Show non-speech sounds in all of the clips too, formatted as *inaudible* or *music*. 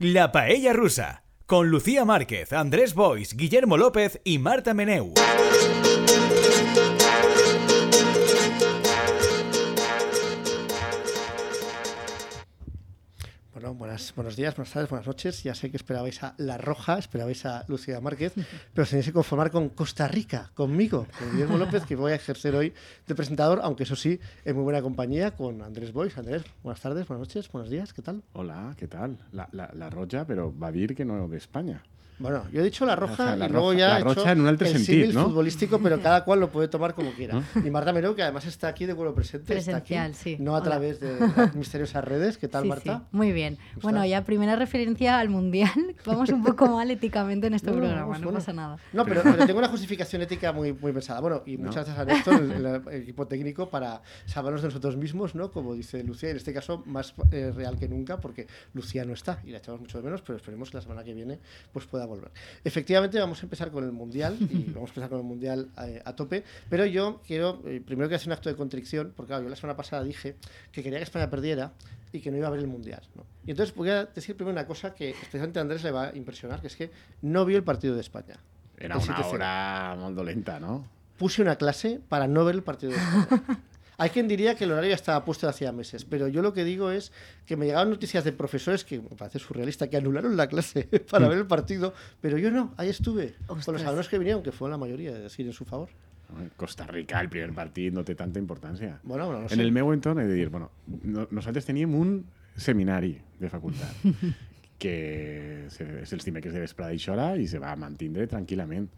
La Paella Rusa, con Lucía Márquez, Andrés Bois, Guillermo López y Marta Meneu. Bueno, buenas, buenos días, buenas tardes, buenas noches. Ya sé que esperabais a La Roja, esperabais a Lucía Márquez, *laughs* pero os tenéis que conformar con Costa Rica, conmigo, con Guillermo López, que voy a ejercer hoy de presentador, aunque eso sí, en muy buena compañía con Andrés Bois. Andrés, buenas tardes, buenas noches, buenos días, ¿qué tal? Hola, ¿qué tal? La, la, la Roja, pero va a decir que no de España. Bueno, yo he dicho la roja O sea, la y luego roja- ya la he hecho en un altre el símil ¿no? futbolístico, pero cada cual lo puede tomar como quiera. Y Marta Meneu, que además está aquí de vuelo presente, está aquí, sí. no a Hola. través de *laughs* las misteriosas redes. ¿Qué tal, Sí, Marta? sí, Muy bien. ¿Cómo Bueno, ya primera referencia al mundial. *laughs* Vamos un poco mal éticamente en este No, programa, vamos, no bueno. pasa nada. No, pero, pero *laughs* tengo una justificación ética muy, muy pensada. Bueno, y muchas gracias a Néstor, el, el equipo técnico, para salvarnos de nosotros mismos, ¿no? Como dice Lucía, y en este caso más eh, real que nunca, porque Lucía no está y la echamos mucho de menos, pero esperemos que la semana que viene pues pueda volver. Efectivamente, vamos a empezar con el Mundial y *laughs* vamos a empezar con el Mundial eh, a tope, pero yo quiero, eh, primero que hacer un acto de contrición, porque claro, yo la semana pasada dije que quería que España perdiera y que no iba a ver el Mundial, ¿no? Y entonces voy a decir primero una cosa que especialmente a Andrés le va a impresionar, que es que no vio el partido de España. Era una 7-0 hora muy dolenta, ¿no? puse una clase para no ver el partido de España. *laughs* Hay quien diría que el horario ya estaba puesto hacía meses, pero yo lo que digo es que me llegaban noticias de profesores que me parece surrealista, que anularon la clase *laughs* para ver el partido, pero yo no, ahí estuve, con los Ostras. alumnos que vinieron, que fue la mayoría, es decir, en su favor. Costa Rica, el primer partido, no té tanta importància. Bueno, bueno, no sé. En el meu entorn he de dir, bueno, no, nosaltres teníem un seminari de facultat *laughs* que és els dimecres de vesprada i hora i se va mantindre tranquil·lament.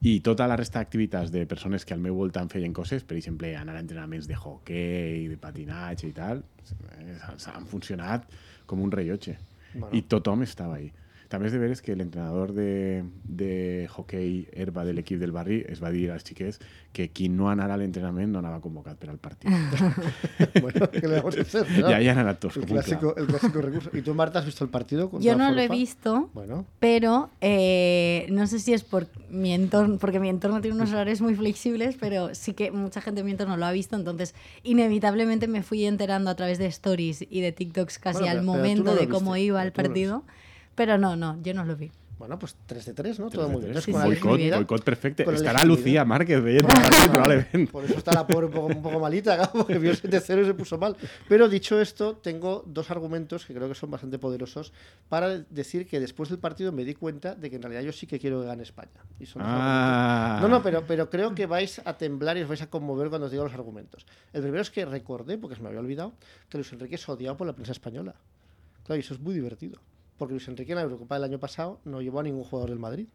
I tota la resta d'activitats de persones que al meu voltant feien coses, per exemple, anar a entrenaments de hockey, de patinatge i tal, eh, han funcionat com un rellotge. Bueno. I tothom estava ahí. També és de veres que l'entrenador de, de hockey herba de l'equip del barri es va dir als xiquets que qui no anara a l'entrenament no anava convocat per al partit. *laughs* *laughs* bueno, ¿qué le vamos a hacer? I ahí han anat tots el, clásico, el clásico recurso. ¿Y tú, Marta, has visto el partido? Yo no lo he visto, Bueno, pero eh, no sé si es por mi entorno, porque mi entorno tiene unos horarios muy flexibles, pero sí que mucha gente de mi entorno lo ha visto, entonces inevitablemente me fui enterando a través de stories y de TikToks casi Bueno, al pero- tú momento no de cómo viste, iba pero el tú no partido. Pero no, no, yo no lo vi. bueno, pues 3 de 3, ¿no? Todo muy de bien. la Boicot, boicot Estarà legitimidad. Lucía Márquez veient el partit, *laughs* probablement. Por eso está la pobre un poco, un poco malita, *laughs* porque vio el 7-0 y se puso mal. Pero dicho esto, tengo dos argumentos que creo que son bastante poderosos para decir que después del partido me di cuenta de que en realidad yo sí que quiero que gane España. Y son dos Ah. No, no, pero, pero creo que vais a temblar y os vais a conmover cuando os diga los argumentos. El primero es que recordé, porque se me había olvidado, que Luis Enrique es odiado por la prensa española. Claro, y eso es muy divertido. Porque Luis Enrique en la Eurocopa del año pasado no llevó a ningún jugador del Madrid.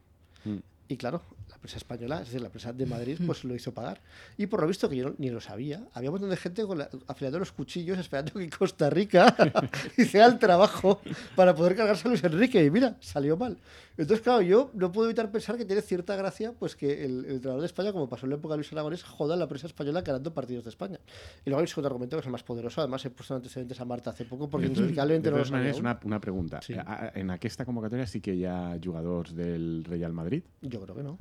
Mm. Y claro, la prensa española, es decir, la prensa de Madrid, pues lo hizo pagar. Y por lo visto, que yo no- ni lo sabía, había un montón de gente con la, afilando los cuchillos esperando que Costa Rica *laughs* hiciera el trabajo para poder cargarse a Luis Enrique. Y mira, salió mal. Entonces, claro, yo no puedo evitar pensar que tiene cierta gracia pues que el, el entrenador de España, como pasó en la época de Luis Aragonés, joda a la prensa española ganando partidos de España. Y luego hay un segundo argumento que es el más poderoso. Además, he puesto antecedentes a Marta hace poco porque inexplicablemente no lo sabía aún. una, una pregunta. Sí. Eh, En aquesta convocatòria sí que hi ha jugadors del Real Madrid? Yo creo que no.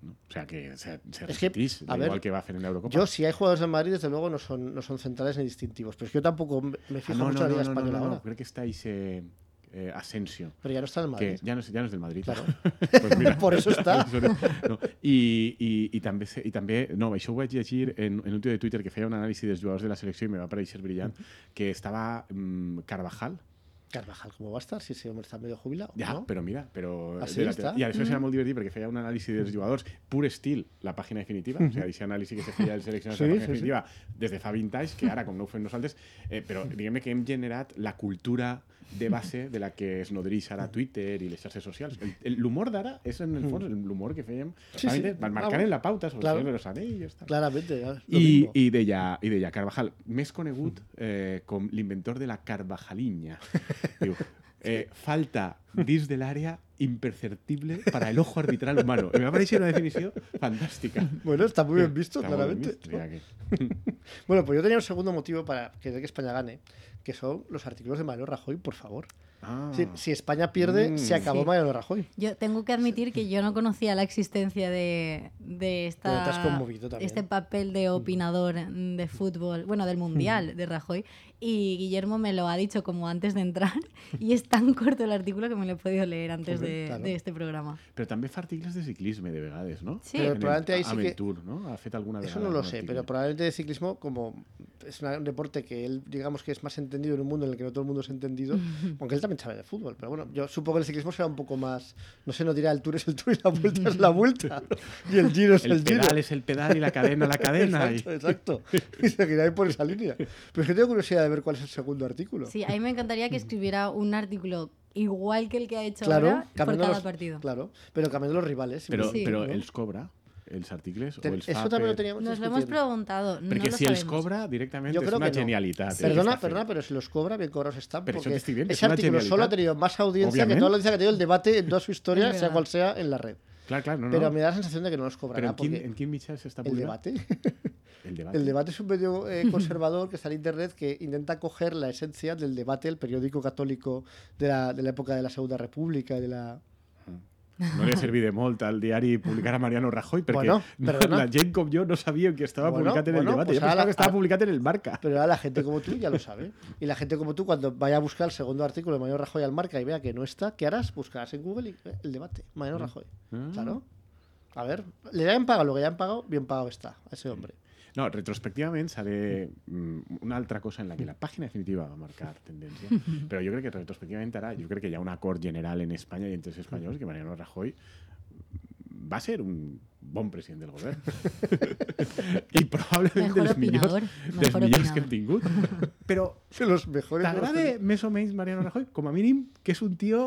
No? O sea, que se, se Es que, repetís, a da ver, igual que va a hacer en la Eurocopa. Yo, si hay jugadores en Madrid, desde luego no son, no son centrales ni distintivos. Pero es que yo tampoco me Ah, fijo no, mucho en la no, Liga no, no, Española no, creo que está ese eh, Asensio. Pero ya no está en el Madrid. Que ja no, és- ja no és del Madrid. Claro. *laughs* pues mira. *laughs* *laughs* Por eso está. No, i, i, i, també, se- i també, no, això ho vaig llegir en, en un tio de Twitter que feia un anàlisi dels jugadors de la selecció i me va pareixer brillant, que estava mm, Carvajal, Carvajal, ¿cómo va a estar? Si ese hombre está medio jubilado. Ja, ¿no? però mira, però... Así de la- està. I això era molt divertit perquè feia un anàlisi dels jugadors pur estil, la pàgina definitiva, o sigui, aquest anàlisi que se feia dels seleccionats Sí, de la sí, pàgina definitiva des de fa 20 anys, que ara, com no ho fem nosaltres, eh, però diguem que hem generat la cultura de base de la que es nodreix ara Twitter i les xarxes socials. L'humor d'ara és, en el fons, l'humor que fèiem Sí, sí. marcant Ah, bueno. en la pauta sobre Claro. los Anillos. Tal. Claramente. ya, lo I, i, deia, I deia Carvajal, més conegut eh, com l'inventor de la Carvajaliña. *laughs* Diu, eh, falta dins de l'àrea imperceptible para el ojo arbitral humano. Me va pareixer una definició fantàstica. Bueno, está muy bien visto, ben claramente. vist, o sea que- *laughs* Bueno, pues yo tenía un segundo motivo para querer que España gane, que son los artículos de Mario Rajoy, por favor. Ah. Si, si España pierde, Mm. se acabó Sí. Mariano Rajoy. Yo tengo que admitir que yo no conocía la existencia de, de Pero te has esta, conmovido también. este papel de opinador de fútbol, bueno, del Mundial *laughs* de Rajoy, y Guillermo me lo ha dicho como antes de entrar *laughs* y es tan corto el artículo que me lo he podido leer antes de, claro. de este programa. Però també fa articles de ciclisme, de vegades, no? Sí. El- probablemente ahí sí que- el Tour, no? Ha fet alguna Eso no lo sé, article. pero probablemente de ciclismo, como es un deporte que él, digamos que es más entendido en un mundo en el que no todo el mundo es entendido, *laughs* aunque él también sabe de fútbol, pero bueno, yo supongo que el ciclismo será un poco más, no sé, no dirá el tour es el tour y la vuelta es la vuelta, *laughs* y el giro es el, El giro. pedal es el pedal y la cadena la cadena. Exacto, exacto. Y seguirá ahí por esa línea. Pero es que tengo curiosidad de ver cuál es el segundo artículo. Sí, a mí me encantaría que escribiera un artículo igual que el que ha hecho claro, ahora por cada los, partido. Claro, pero cambiando los rivales. Pero, Sí. pero ¿no? els cobra els articles Te- o els Eso también lo teníamos Nos lo hemos preguntado. No Perquè lo si els cobra directament Yo és creo una que no. genialitat. eh, Perdona, perdona, pero si los cobra, bien cobrados están. Pero porque ese es artículo solo ha genialidad. tenido más audiencia Obviamente. que toda la audiencia que ha tenido el debate en toda su *laughs* historia, Es sea cual sea, en la red. Clar, clar, no, no. Pero me da la sensación de que no los cobrará. en quin, porque en mitjà s'està el debate. *laughs* El debate. El debate es un medio eh, *laughs* conservador que está en internet que intenta coger la esencia del debate, el periódico católico de la, de la época de la Segunda República, de la, No li ha servit de molt al diari publicar a Mariano Rajoy perquè Bueno, *laughs* perdona. la gent com jo no sabia que estava Bueno, publicat en el debate. pues pensava la- que estava ara- publicat en el Marca. Pero ahora la gente como tú ya lo sabe. Y la gente como tú, cuando vaya a buscar el segundo artículo de Mariano Rajoy al marca y vea que no está, ¿qué harás? Buscarás en Google y- eh, el debate. Mariano Rajoy. Ah. Claro. A ver, le hayan pagado lo que hayan pagado, bien pagado está a ese hombre. No, retrospectivament de... mm, Una altra cosa en la que la pàgina definitiva va marcar tendència, *laughs* però jo crec que retrospectivament ara, jo crec que hi ha un acord general en Espanya i entre els espanyols que Mariano Rajoy va ser un bon president del govern. I *laughs* probablement Mejor dels millors, dels millors que hem tingut. *laughs* Però De los mejores. t'agrada més o menys Mariano Rajoy? Com a mínim que és un tio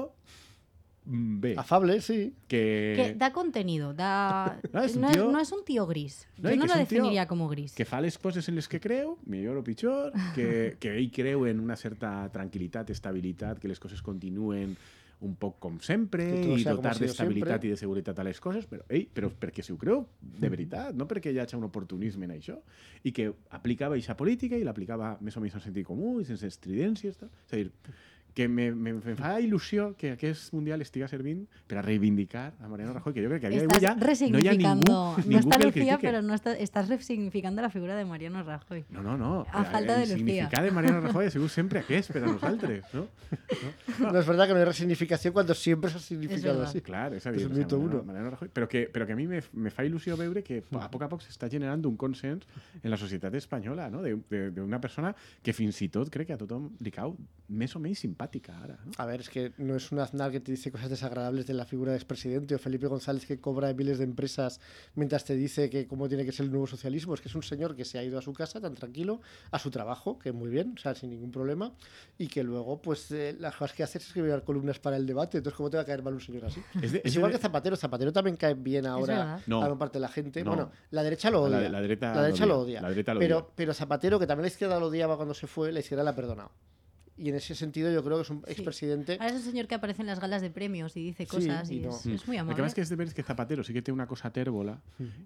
bé, Afable, sí. que, Que da contenido, da... *laughs* No, es un no, es, tío- no es un tío gris. No, Yo y no lo definiría como gris. que fa les coses en les que creu, millor o pitjor, que, *laughs* que ell creu en una certa tranquil·litat, estabilitat, que les coses continuen un poc com sempre Que i dotar d'estabilitat i de seguretat a les coses, però, ell, però perquè si ho creu de veritat, no perquè hi hagi un oportunisme en això, i que aplicava aquesta política i l'aplicava més o menys en sentit comú i sense estridències. Tal. És a dir, que me, me, me fa il·lusió que aquest Mundial estiga servint per a reivindicar a Mariano Rajoy, que jo crec que a dia d'avui Estás ja no hi ha resignificando. ningú, No, está que el Lucía, pero no está, estás resignificando la figura de Mariano Rajoy. No, no, no. A falta de el Lucía. significat de Mariano Rajoy ha sigut sempre aquest per a nosaltres, no? No es verdad que no hay resignificación cuando siempre se ha significado así. Clar, és a dir, Mariano, uno. Mariano Rajoy, però que, però que a mi me, me fa il·lusió veure que a poc a poc s'està generant un consens en la societat espanyola, no? De- de- d'una persona que fins i tot crec que a tothom li cau més o menys simpàtica ara. No? A ver, es que no es un Aznar que te dice cosas desagradables de la figura de expresidente o Felipe González que cobra en miles de empresas mientras te dice que cómo tiene que ser el nuevo socialismo. Es que es un señor que se ha ido a su casa tan tranquilo, a su trabajo, que muy bien, o sea, sin ningún problema, y que luego, pues, eh, las cosas que hace es escribir columnas para el debate. Entonces, ¿cómo te va a caer mal un señor así? És, de, Es igual de- que Zapatero. Zapatero también cae bien ahora. No. a gran parte de la gente. No. Bueno, la derecha lo La- odia. la derecha La lo derecha lo odia. odia. La derecha lo pero, odia. pero Zapatero, que también la izquierda lo odiaba cuando se fue, la izquierda la ha perdonado. Y en ese sentido yo creo que es un expresidente... Ahora es un señor que aparece en las galas de premios y dice Sí, cosas y y, no. es, es muy El amable. que passa és que és de veres que Zapatero sí que té una cosa tèrbola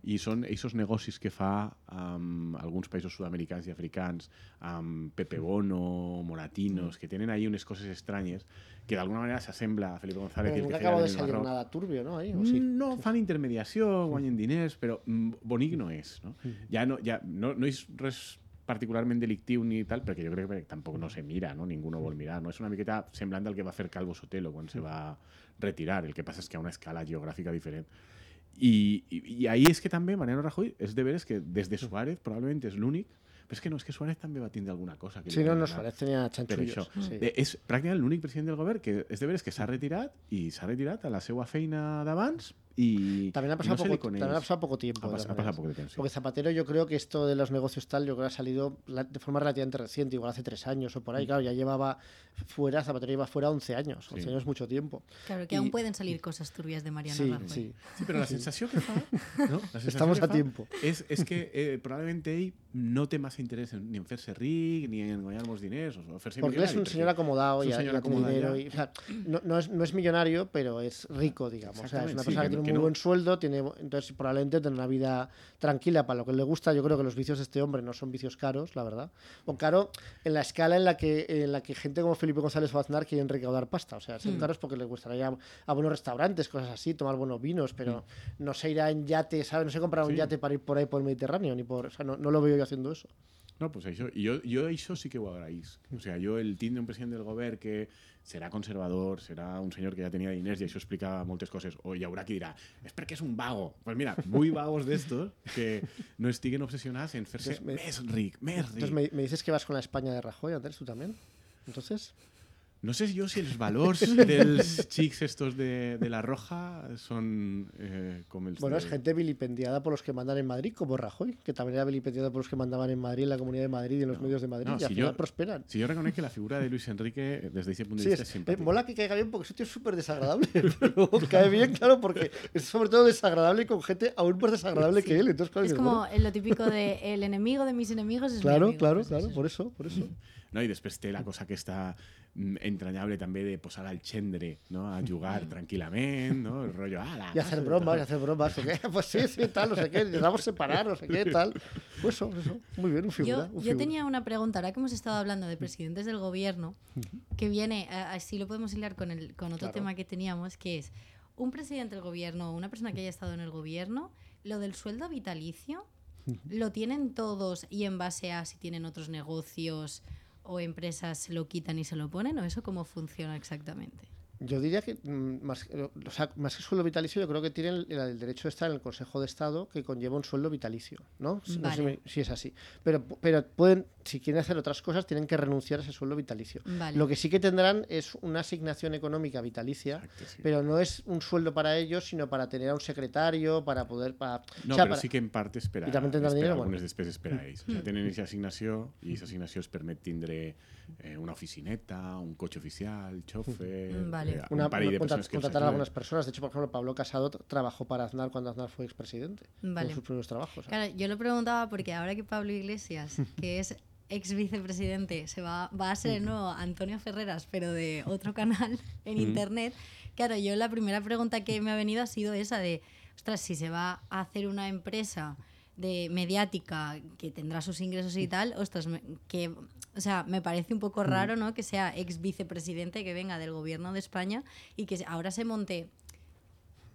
i són aquests negocis que fa amb alguns països sud-americans i africans, amb Pepe Bono, Moratinos, que tenen ahí unes coses estranyes que d'alguna manera s'assembla a Felipe González el nunca que acabó de salir Marró. nada turbio, ¿no? Ahí, ¿o sí? No, fan intermediació, guanyen diners, però mm, bonic no és. No? Mm. Ja, no, ja no, no és res particularment delictiu ni tal, perquè jo crec que tampoc no se mira, no? ningú no vol mirar. No? És una miqueta semblant al que va fer Calvo Sotelo quan se va retirar. El que passa és que a una escala geogràfica diferent. I, i, i ahí és que també Mariano Rajoy és de veres que des de Suárez probablement és l'únic, però és que no, és que Suárez també va tindre alguna cosa. Que Sí, no, no, Suárez chanchullos. això. sí. Eh, és pràcticament l'únic president del govern que és de veres que s'ha retirat i s'ha retirat a la seva feina d'abans i También ha, pasado no poco, también ha pasado poco tiempo. Ha pas- ha pasado poco tiempo, sí. Porque Zapatero yo creo que esto de los negocios tal, yo creo que ha salido de forma relativamente reciente, igual hace tres años o por ahí. Claro, ya llevaba fuera, Zapatero lleva fuera 11 años. 11 Sí. años es mucho tiempo. Claro, que Y- aún pueden salir cosas turbias de Mariano Sí, Rajoy. sí. Sí, però la sensació que. *laughs* No? La sensació Estamos que a tiempo. És, és que eh, probablement ell no té massa interès en, ni en fer-se ric, ni en guanyar molts diners, o Porque él es un señor acomodado es y, señor ya tiene acomodado dinero. y, o sea, no, no es, no es millonario, pero es rico, digamos. O sea, es una persona que tiene muy no- buen sueldo, tiene, entonces probablemente tendrá una vida tranquila para lo que le gusta. Yo creo que los vicios de este hombre no son vicios caros, la verdad. O caro en la escala en la que, en la que gente como Felipe González o Aznar quieren recaudar pasta. O sea, son Mm. caros porque les gustaría ir a, a buenos restaurantes, cosas así, tomar buenos vinos, pero no se irá en yate, ¿sabes? No se comprará un yate para ir por ahí por el Mediterráneo, ni por. O sea, no, no lo veo yo haciendo eso. No, pues això, i jo, jo això sí que ho agraïs. O sigui, jo el tindre un president del govern que serà conservador, serà un senyor que ja tenia diners i això explica moltes coses, o hi haurà qui dirà, és perquè és un vago. Pues mira, vull vagos d'estos que no estiguen obsessionats en fer-se Entonces me- més ric, més ric. Entonces me, me dices que vas con la España de Rajoy, Andrés, tú también. Entonces, No sé yo si els valors *laughs* dels xics estos de, de la Roja són eh, com els bueno, de... es gente vilipendiada por los que mandan en Madrid, como Rajoy, que también era vilipendiado por los que mandaban en Madrid, en la Comunidad de Madrid y en los medios de Madrid, no, y si al final yo- prosperan. Si jo reconec que la figura de Luis Enrique, desde ese punto de Sí, vista, es, es eh, simpática. mola que caiga bien porque ese tío es súper desagradable. *laughs* Pero *laughs* cae bien, claro, porque es sobre todo desagradable con gente aún más desagradable que él. Entonces, claro, Es dices, como bueno, en lo típico de el enemigo de mis enemigos es mi claro, amigo, claro, pues claro, eso. por eso, por eso. No? I després té la cosa aquesta mm, entranyable també de posar al gendre no? a jugar tranquil·lament, no? el rotllo, ah, la Y hacer casa", bromas, y hacer bromas. ¿o qué? *laughs* Pues sí, sí, tal, no sé qué. Les vamos a separar, no sé qué, tal. Pues eso, eso. Muy bien, un figura. Yo, un yo figura. tenía una pregunta, ahora que hemos estado hablando de presidentes del gobierno, que viene, a- así lo podemos hilar con, el, con otro Claro. tema que teníamos, que es un presidente del gobierno, una persona que haya estado en el gobierno, lo del sueldo vitalicio, ¿lo tienen todos y en base a si tienen otros negocios o empresas se lo quitan y se lo ponen? ¿O eso cómo funciona exactamente? Yo diría que mm, más, o sea, más que sueldo vitalicio, yo creo que tienen el, el derecho de estar en el Consejo de Estado que conlleva un sueldo vitalicio, ¿no? Si- no sé si, si es así. Pero, pero pueden, si quieren hacer otras cosas, tienen que renunciar a ese sueldo vitalicio. Vale. Lo que sí que tendrán es una asignación económica vitalicia, sí. pero no es un sueldo para ellos, sino para tener a un secretario, para poder... Para, No, o sea, però para- sí que en part és per a, I també tindran és per a dinero, algunes bueno. despeses per a ells. O sigui, tenen aquesta assignació i aquesta assignació es permet tindre eh, una oficineta, un cotxe oficial, xofer, Mm, vale. eh, una, un parell de persones que contratar a algunas personas. De hecho, por ejemplo, Pablo Casado tra- trabajó para Aznar cuando Aznar fue expresidente. Vale. En sus primeros trabajos. Claro, yo lo preguntaba porque ahora que Pablo Iglesias, *laughs* que es ex vicepresidente, se va, va a ser el nuevo Antonio Ferreras, pero de otro canal *laughs* en internet, claro, yo la primera pregunta que me ha venido ha sido esa de, ostras, si se va a hacer una empresa de mediática que tendrá sus ingresos y tal, ostras, me- que, o sea, me parece un poco raro, ¿no? Que sea ex vicepresidente que venga del gobierno de España y que ahora se monte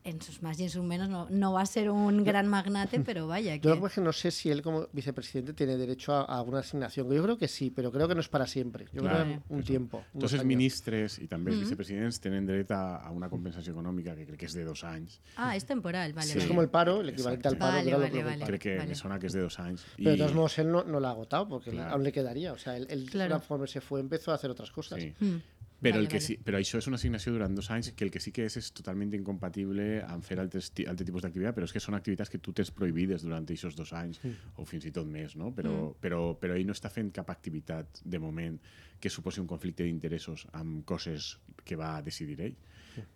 en sus más y en sus menos, no, no va a ser un gran magnate, pero vaya, Yo lo que... es que no sé si él como vicepresidente tiene derecho a, a alguna asignación. Yo creo que sí, pero creo que no es para siempre. Yo Claro, creo que un eso. tiempo. años. ministres i també els vicepresidents tenen dret a, a una compensació econòmica que crec que és de dos anys. Ah, es temporal, vale. Sí. Es vale. como el paro, el equivalente al paro. Vale, vale, que- vale. Crec que vale. me sona que és de dos anys. Pero de todos modos él no, no lo ha agotado porque Claro. aún le quedaría. O sea, él, él Claro. conforme se fue empezó a hacer otras cosas. Sí. Mm. Però, Vale, el que vale. sí, però això és una assignació durant dos anys que el que sí que és és totalment incompatible amb fer altres, ti- altre tipus d'activitat, però és que són activitats que tu tens prohibides durant aquests dos anys o fins i tot més, no? Però, però, però ell no està fent cap activitat de moment que suposi un conflicte d'interessos amb coses que va decidir ell.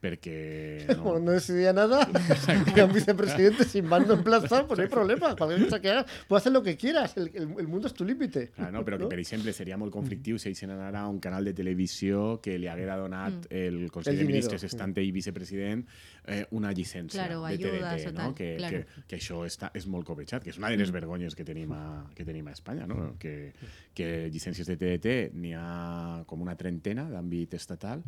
Perquè... *laughs* No, no decidía nada, *laughs* *laughs* era un vicepresidente sin mando en plaza, pues no hay problema. Cualquier cosa que haga, puedes hacer lo que quieras. El, el- el mundo es tu límite. Clar, no, però que, ¿no? per exemple, seria molt conflictiu si se n'anara a un canal de televisió que li haguera donat el Consell El de. Ministres, estant ell vicepresident, eh, una llicència Claro, de ayudas TDT, o no? tal, que, claro. que, que això està, és molt copejat, que és una de les vergonyes que tenim a, que tenim a Espanya, no? que, que llicències de TDT n'hi ha com una trentena d'àmbit estatal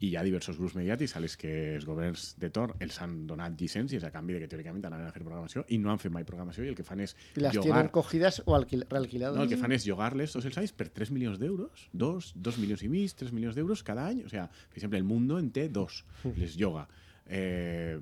i hi ha diversos grups mediàtics a les que els governs de torn els han donat llicències a canvi de que teòricament anaven a fer programació i no han fet mai programació i el que fan és Y las llogar tienen cogidas o alquil- realquiladas. no, el que fan és llogar-les tots els anys per 3 milions d'euros, dos, dos milions i mig, 3 milions d'euros cada any. O sigui, per exemple, el Mundo en té dos, les lloga. Eh,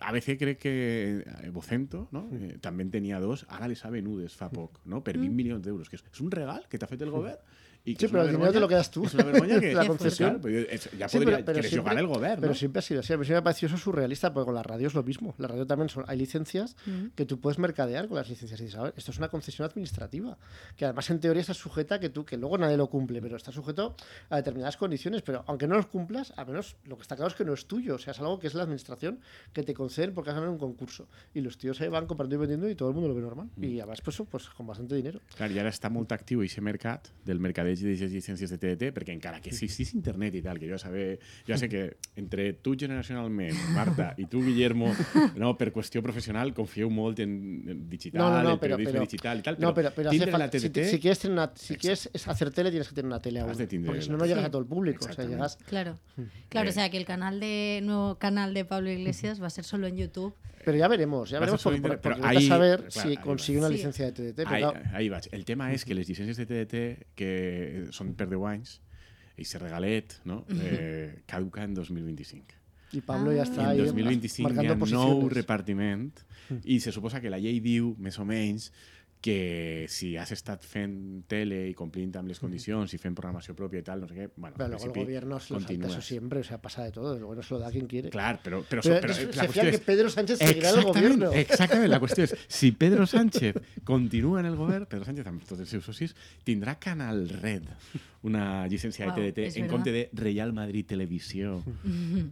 ABC crec que eh, Vocento no? eh, també en tenia dos, ara les ha venudes fa poc, no? per 20 milions d'euros, que és, és un regal que t'ha fet el govern i que Sí, pero el dinero te lo quedas tú. És una vergonya *laughs* que... La Claro, concesión. però és- ja Sí, podria, pero, pero siempre, llogar el govern, pero no? siempre ha sido así. A mí siempre me ha parecido eso surrealista, porque con la radio es lo mismo. La radio también son, hay licencias que tú puedes mercadear con las licencias. Y dices, a ver, esto es una concesión administrativa, que además en teoría está sujeta a que tú, que luego nadie lo cumple, pero está sujeto a determinadas condiciones. Pero aunque no los cumplas, al menos lo que está claro es que no es tuyo. O sea, es algo que es la administración que te conceden porque has ganado un concurso. Y los tíos ahí van comprando y vendiendo y todo el mundo lo ve normal. Y además, pues, eso, pues con bastante dinero. Clar, i ara està molt actiu aquest mercat del mercadeig les llicències de TDT, perquè encara que existís internet i tal, que jo saber, ja sé que entre tu generacionalment, Marta, i tu, Guillermo, *laughs* no, per qüestió professional, confieu molt en, en digital, No, no, no, el pero, periodismo pero, digital i tal, no, pero, pero hace tindre la falta- si, TDT... si quieres, tener una- si quieres hacer tele, tienes que tener una tele aún. Has de tindre Porque si no, no llegas tele. a todo el público. O sea, llegas. Claro. Claro, Eh. o sea que el canal de nuevo canal de Pablo Iglesias va a ser solo en YouTube. Pero ya veremos, ya veremos porque, porque, pero porque ahí- vas a ver claro, si consigue va. una Sí. licencia de TDT. Pero Ahí, claro, ahí vaig. El tema és que les llicències de TDT, que són per 10 anys, i se regalet, no? eh, caduca en 2025. y Pablo ya Ah. I está en ahí 2025 hi ha nou repartiment i se suposa que la llei diu, més o menys, que si has estat fent tele i complint amb les condicions i fent programació pròpia i tal, no sé què, bueno, Pero luego el gobierno se lo salta eso siempre, o sea, pasa de todo. Luego no se lo da quien quiere. Clar, però, però, Pero però, se la fía qüestió que. Pedro Sánchez seguirá el gobierno. exactament, la qüestió és, *laughs* si Pedro Sánchez continua en el govern, Pedro Sánchez amb tots els seus socis, tindrà Canal Red, una llicència Wow, de TDT, en compte de Real Madrid Televisió.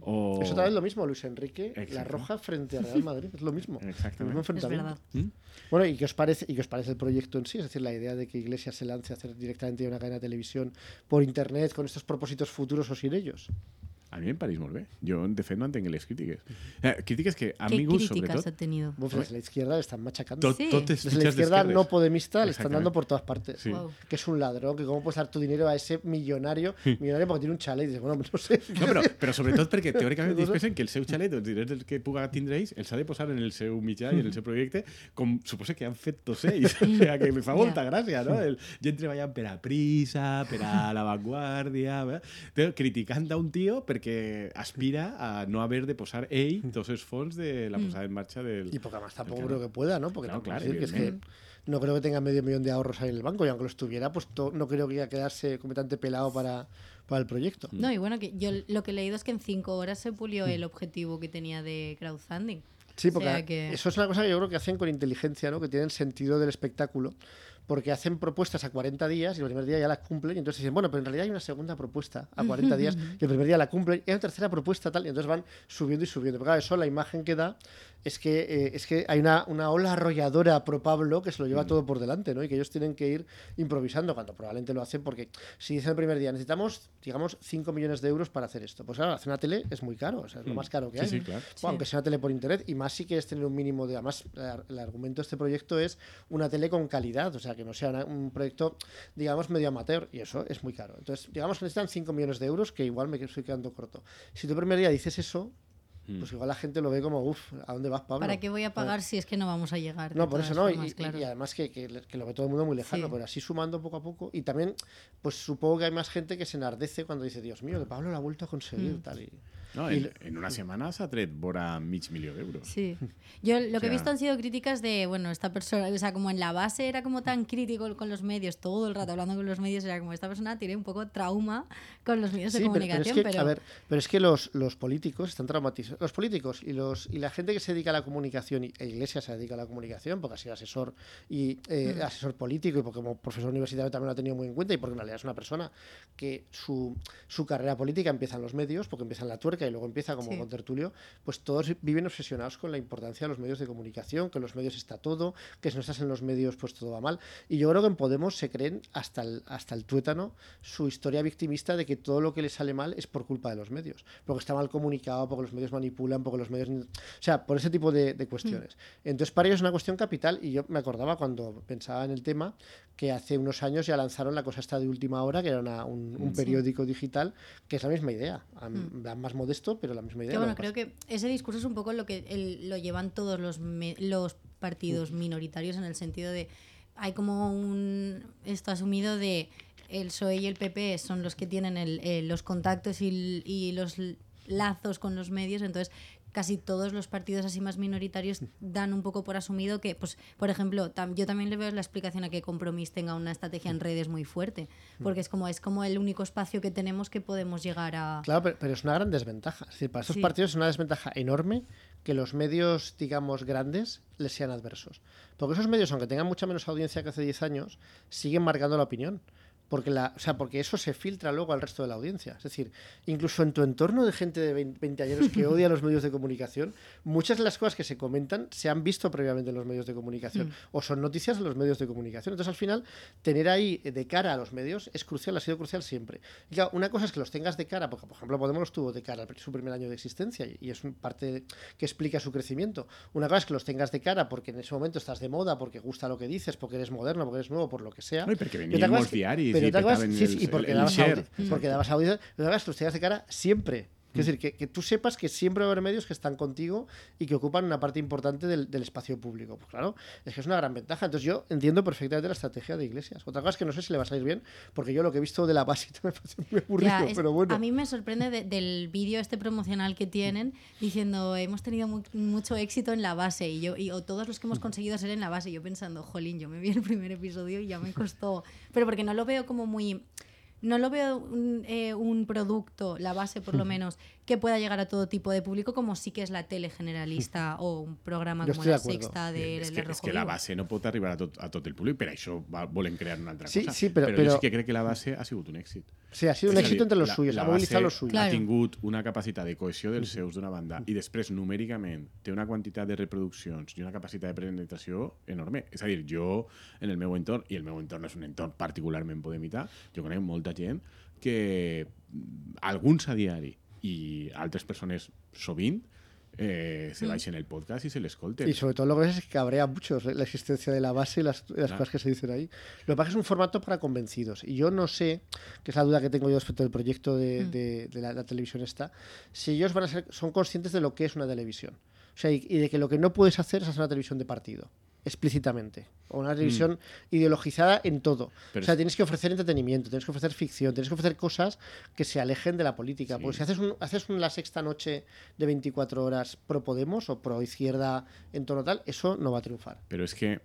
o... Es otra vez lo mismo, Luis Enrique, la roja frente a Real Madrid, es lo mismo. Exactamente. El mismo Es enfrentamiento. Bueno, ¿y qué os parece y qué os parece el proyecto en sí? Es decir, la idea de que Iglesias se lance a hacer directamente una cadena de televisión por internet con estos propósitos futuros o sin ellos. A mi em pareix molt bé. Jo, de fet, no entenc les crítiques. Eh, crítiques que a ¿Qué mi gust, críticas sobretot, ha tenido? Uf, desde la izquierda le están machacando. tot, Sí. Desde la izquierda no podemista le están dando por todas partes. Sí. Wow. Que es un ladrón, que cómo puedes dar tu dinero a ese millonario, millonario porque tiene un chalet. Y dices, bueno, no sé. No, però, però sobretot perquè *laughs* teòricament ells pensen que el seu xalet, els diners del que puga tindre ells, els ha de posar en el seu mitjà i en el seu projecte, com suposa que han fet tots ells. *laughs* o sigui, que me fa molta gràcia, no? El, gent treballant per a Prisa, per a La Vanguardia, eh? Criticant a un tio perquè aspira a no haver de posar ell tots els fons de la posada en marxa del... Y porque además tampoco creo que pueda, ¿no? Porque Claro, claro, decir que es que no creo que tenga medio millón de ahorros ahí en el banco y aunque lo estuviera, pues no creo que iba a quedarse completamente pelado para, para el proyecto. No, y bueno, que yo lo que he leído es que en cinco horas se pulió el objetivo que tenía de crowdfunding. Sí, O porque sea que- eso es una cosa que yo creo que hacen con inteligencia, ¿no? Que tienen sentido del espectáculo, porque hacen propuestas a 40 días y el primer día ya las cumplen y entonces dicen, bueno, pero en realidad hay una segunda propuesta a 40 *laughs* días y el primer día la cumplen y hay una tercera propuesta tal y entonces van subiendo y subiendo. Pero claro, eso la imagen que da es que, eh, es que hay una, una ola arrolladora pro Pablo que se lo lleva todo por delante, ¿no? Y que ellos tienen que ir improvisando cuando probablemente lo hacen porque si dicen el primer día necesitamos, digamos, 5 millones de euros para hacer esto. Pues claro, hacer una tele es muy caro, o sea, es lo más caro que Sí, hay. sí, claro. Bueno, aunque sea una tele por internet, y más si quieres tener un mínimo de. Además, el argumento de este proyecto es una tele con calidad, o sea, que no sea una- un proyecto, digamos, medio amateur, y eso es muy caro. Entonces, digamos que necesitan 5 millones de euros, que igual me estoy quedando corto. Si tú el primer día dices eso, Mm. Pues igual la gente lo ve como, uff, ¿a dónde vas, Pablo? ¿Para qué voy a pagar si es que no vamos a llegar? No, por eso no, y, formas, y- claro. y además que, que que lo ve todo el mundo muy lejano, Sí. pero así sumando poco a poco. Y también, pues supongo que hay más gente que se enardece cuando dice, Dios mío, que Pablo lo ha vuelto a conseguir, Mm. tal. Y, No, en, en una setmana s'ha tret vora mig milió d'euros. Sí. Yo lo que sea- he visto han sido críticas de, bueno, esta persona, o sea, como en la base era como tan crítico con los medios, todo el rato hablando con los medios, era como esta persona tiene un poco trauma con los medios de Sí, pero- pero, es comunicación, que, pero, a ver, pero es que los, los políticos están traumatizados. Los políticos y los y la gente que se dedica a la comunicación, y e Iglesia se dedica a la comunicación, porque ha sido asesor y eh, Mm. asesor político, y porque como profesor universitario también lo ha tenido muy en cuenta, y porque en realidad es una persona que su, su carrera política empieza en los medios, porque empieza en la tuerca y luego empieza como Sí. con tertulio, pues todos viven obsesionados con la importancia de los medios de comunicación, que en los medios está todo, que si no estás en los medios pues todo va mal. Y yo creo que en Podemos se creen hasta el, hasta el tuétano su historia victimista de que todo lo que le sale mal es por culpa de los medios, porque está mal comunicado, porque los medios manipulan, porque los medios... O sea, por ese tipo de, de cuestiones. Entonces para ellos es una cuestión capital y yo me acordaba cuando pensaba en el tema que hace unos años ya lanzaron la cosa esta de última hora, que era una- un, un periódico digital, que es la misma idea, am- más modesto, pero la misma idea. bueno, creo que ese discurso es un poco lo que el- lo llevan todos los, me- los partidos minoritarios en el sentido de hay como un esto asumido de el PSOE y el PP son los que tienen el- eh, los contactos y, y los lazos con los medios, entonces casi todos los partidos así más minoritarios dan un poco por asumido que, pues, por ejemplo, tam- yo también le veo la explicación a que Compromís tenga una estrategia en redes muy fuerte, porque es como es como el único espacio que tenemos que podemos llegar a Claro, pero, pero es una gran desventaja. Es decir, para estos Sí. partidos es una desventaja enorme que los medios, digamos, grandes les sean adversos. Porque esos medios, aunque tengan mucha menos audiencia que hace 10 años, siguen marcando la opinión. Porque, la, o sea, porque eso se filtra luego al resto de la audiencia. Es decir, incluso en tu entorno de gente de 20, años que *laughs* odia los medios de comunicación, muchas de las cosas que se comentan se han visto previamente en los medios de comunicación o son noticias en los medios de comunicación. Entonces, al final, tener ahí de cara a los medios es crucial, ha sido crucial siempre. Y claro, una cosa es que los tengas de cara, porque, por ejemplo, Podemos los tuvo de cara su primer año de existencia y es parte que explica su crecimiento. Una cosa es que los tengas de cara porque en ese momento estás de moda, porque gusta lo que dices, porque eres moderno, porque eres nuevo, por lo que sea. No, porque venían los diarios pero sí, y porque, dabas porque dabas audio, pero los tengas de cara siempre. Es decir, que, que, tú sepas que siempre va a haber medios que están contigo y que ocupan una parte importante del, del, espacio público. Pues claro, es que es una gran ventaja. Entonces yo entiendo perfectamente la estrategia de Iglesias. Otra cosa es que no sé si le va a salir bien, porque yo lo que he visto de la base *laughs* me parece muy aburrido, pero bueno. A mí me sorprende del vídeo este promocional que tienen diciendo hemos tenido mucho éxito en la base y yo y o todos los que hemos conseguido ser en la base. Yo pensando, jolín, yo me vi el primer episodio y ya me costó. Pero porque no lo veo como muy no lo veo un, eh, un, producto, la base por lo menos, que pueda llegar a todo tipo de público, como sí que es la tele generalista *laughs* o un programa como La Sexta de Es que, és que la base no pot arribar a tot, a tot el públic, per això va, volen crear una altra sí, cosa. Sí, però, però, però jo sí que crec que la base ha sigut un èxit. Sí, ha sigut un èxit entre los suyos, la ha mobilitzat los suyos. Ha tingut una capacitat de cohesió dels seus d'una banda i després numèricament té una quantitat de reproduccions i una capacitat de presentació enorme. És a dir, jo en el meu entorn, i el meu entorn és un entorn particularment podemitar, jo conec molta gent que alguns a diari i altres persones sovint eh, se mm. en el podcast y se le escolte. Y sobre todo lo que es que cabrea mucho la existencia de la base y las, las cosas que se dicen ahí. Lo que pasa es que es un formato para convencidos. Y yo no sé, que es la duda que tengo yo respecto del proyecto de, mm. de, de la, la, televisión esta, si ellos van a ser, son conscientes de lo que es una televisión. O sea, y, y de que lo que no puedes hacer es hacer una televisión de partido explícitamente. O una televisión mm. ideologizada en todo. Pero o sea, tienes que ofrecer entretenimiento, tienes que ofrecer ficción, tienes que ofrecer cosas que se alejen de la política. Sí. Porque si haces, un, haces un, la sexta noche de 24 horas pro Podemos o pro izquierda en tono tal, eso no va a triunfar. Però és que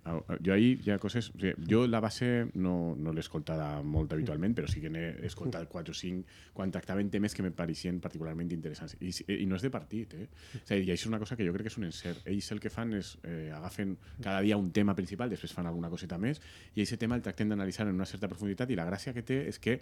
jo ahir hi ha coses... O sigui, jo la base no, no l'he escoltada molt habitualment, però sí que n'he escoltat 4 o 5 quan tractaven temes que me pareixien particularment interessants. I, i no és de partit, eh? O sigui, i això és una cosa que jo crec que és un encert. Ells el que fan és eh, agafen cada dia un tema principal, després fan alguna coseta més, i aquest tema el tractem d'analitzar en una certa profunditat i la gràcia que té és que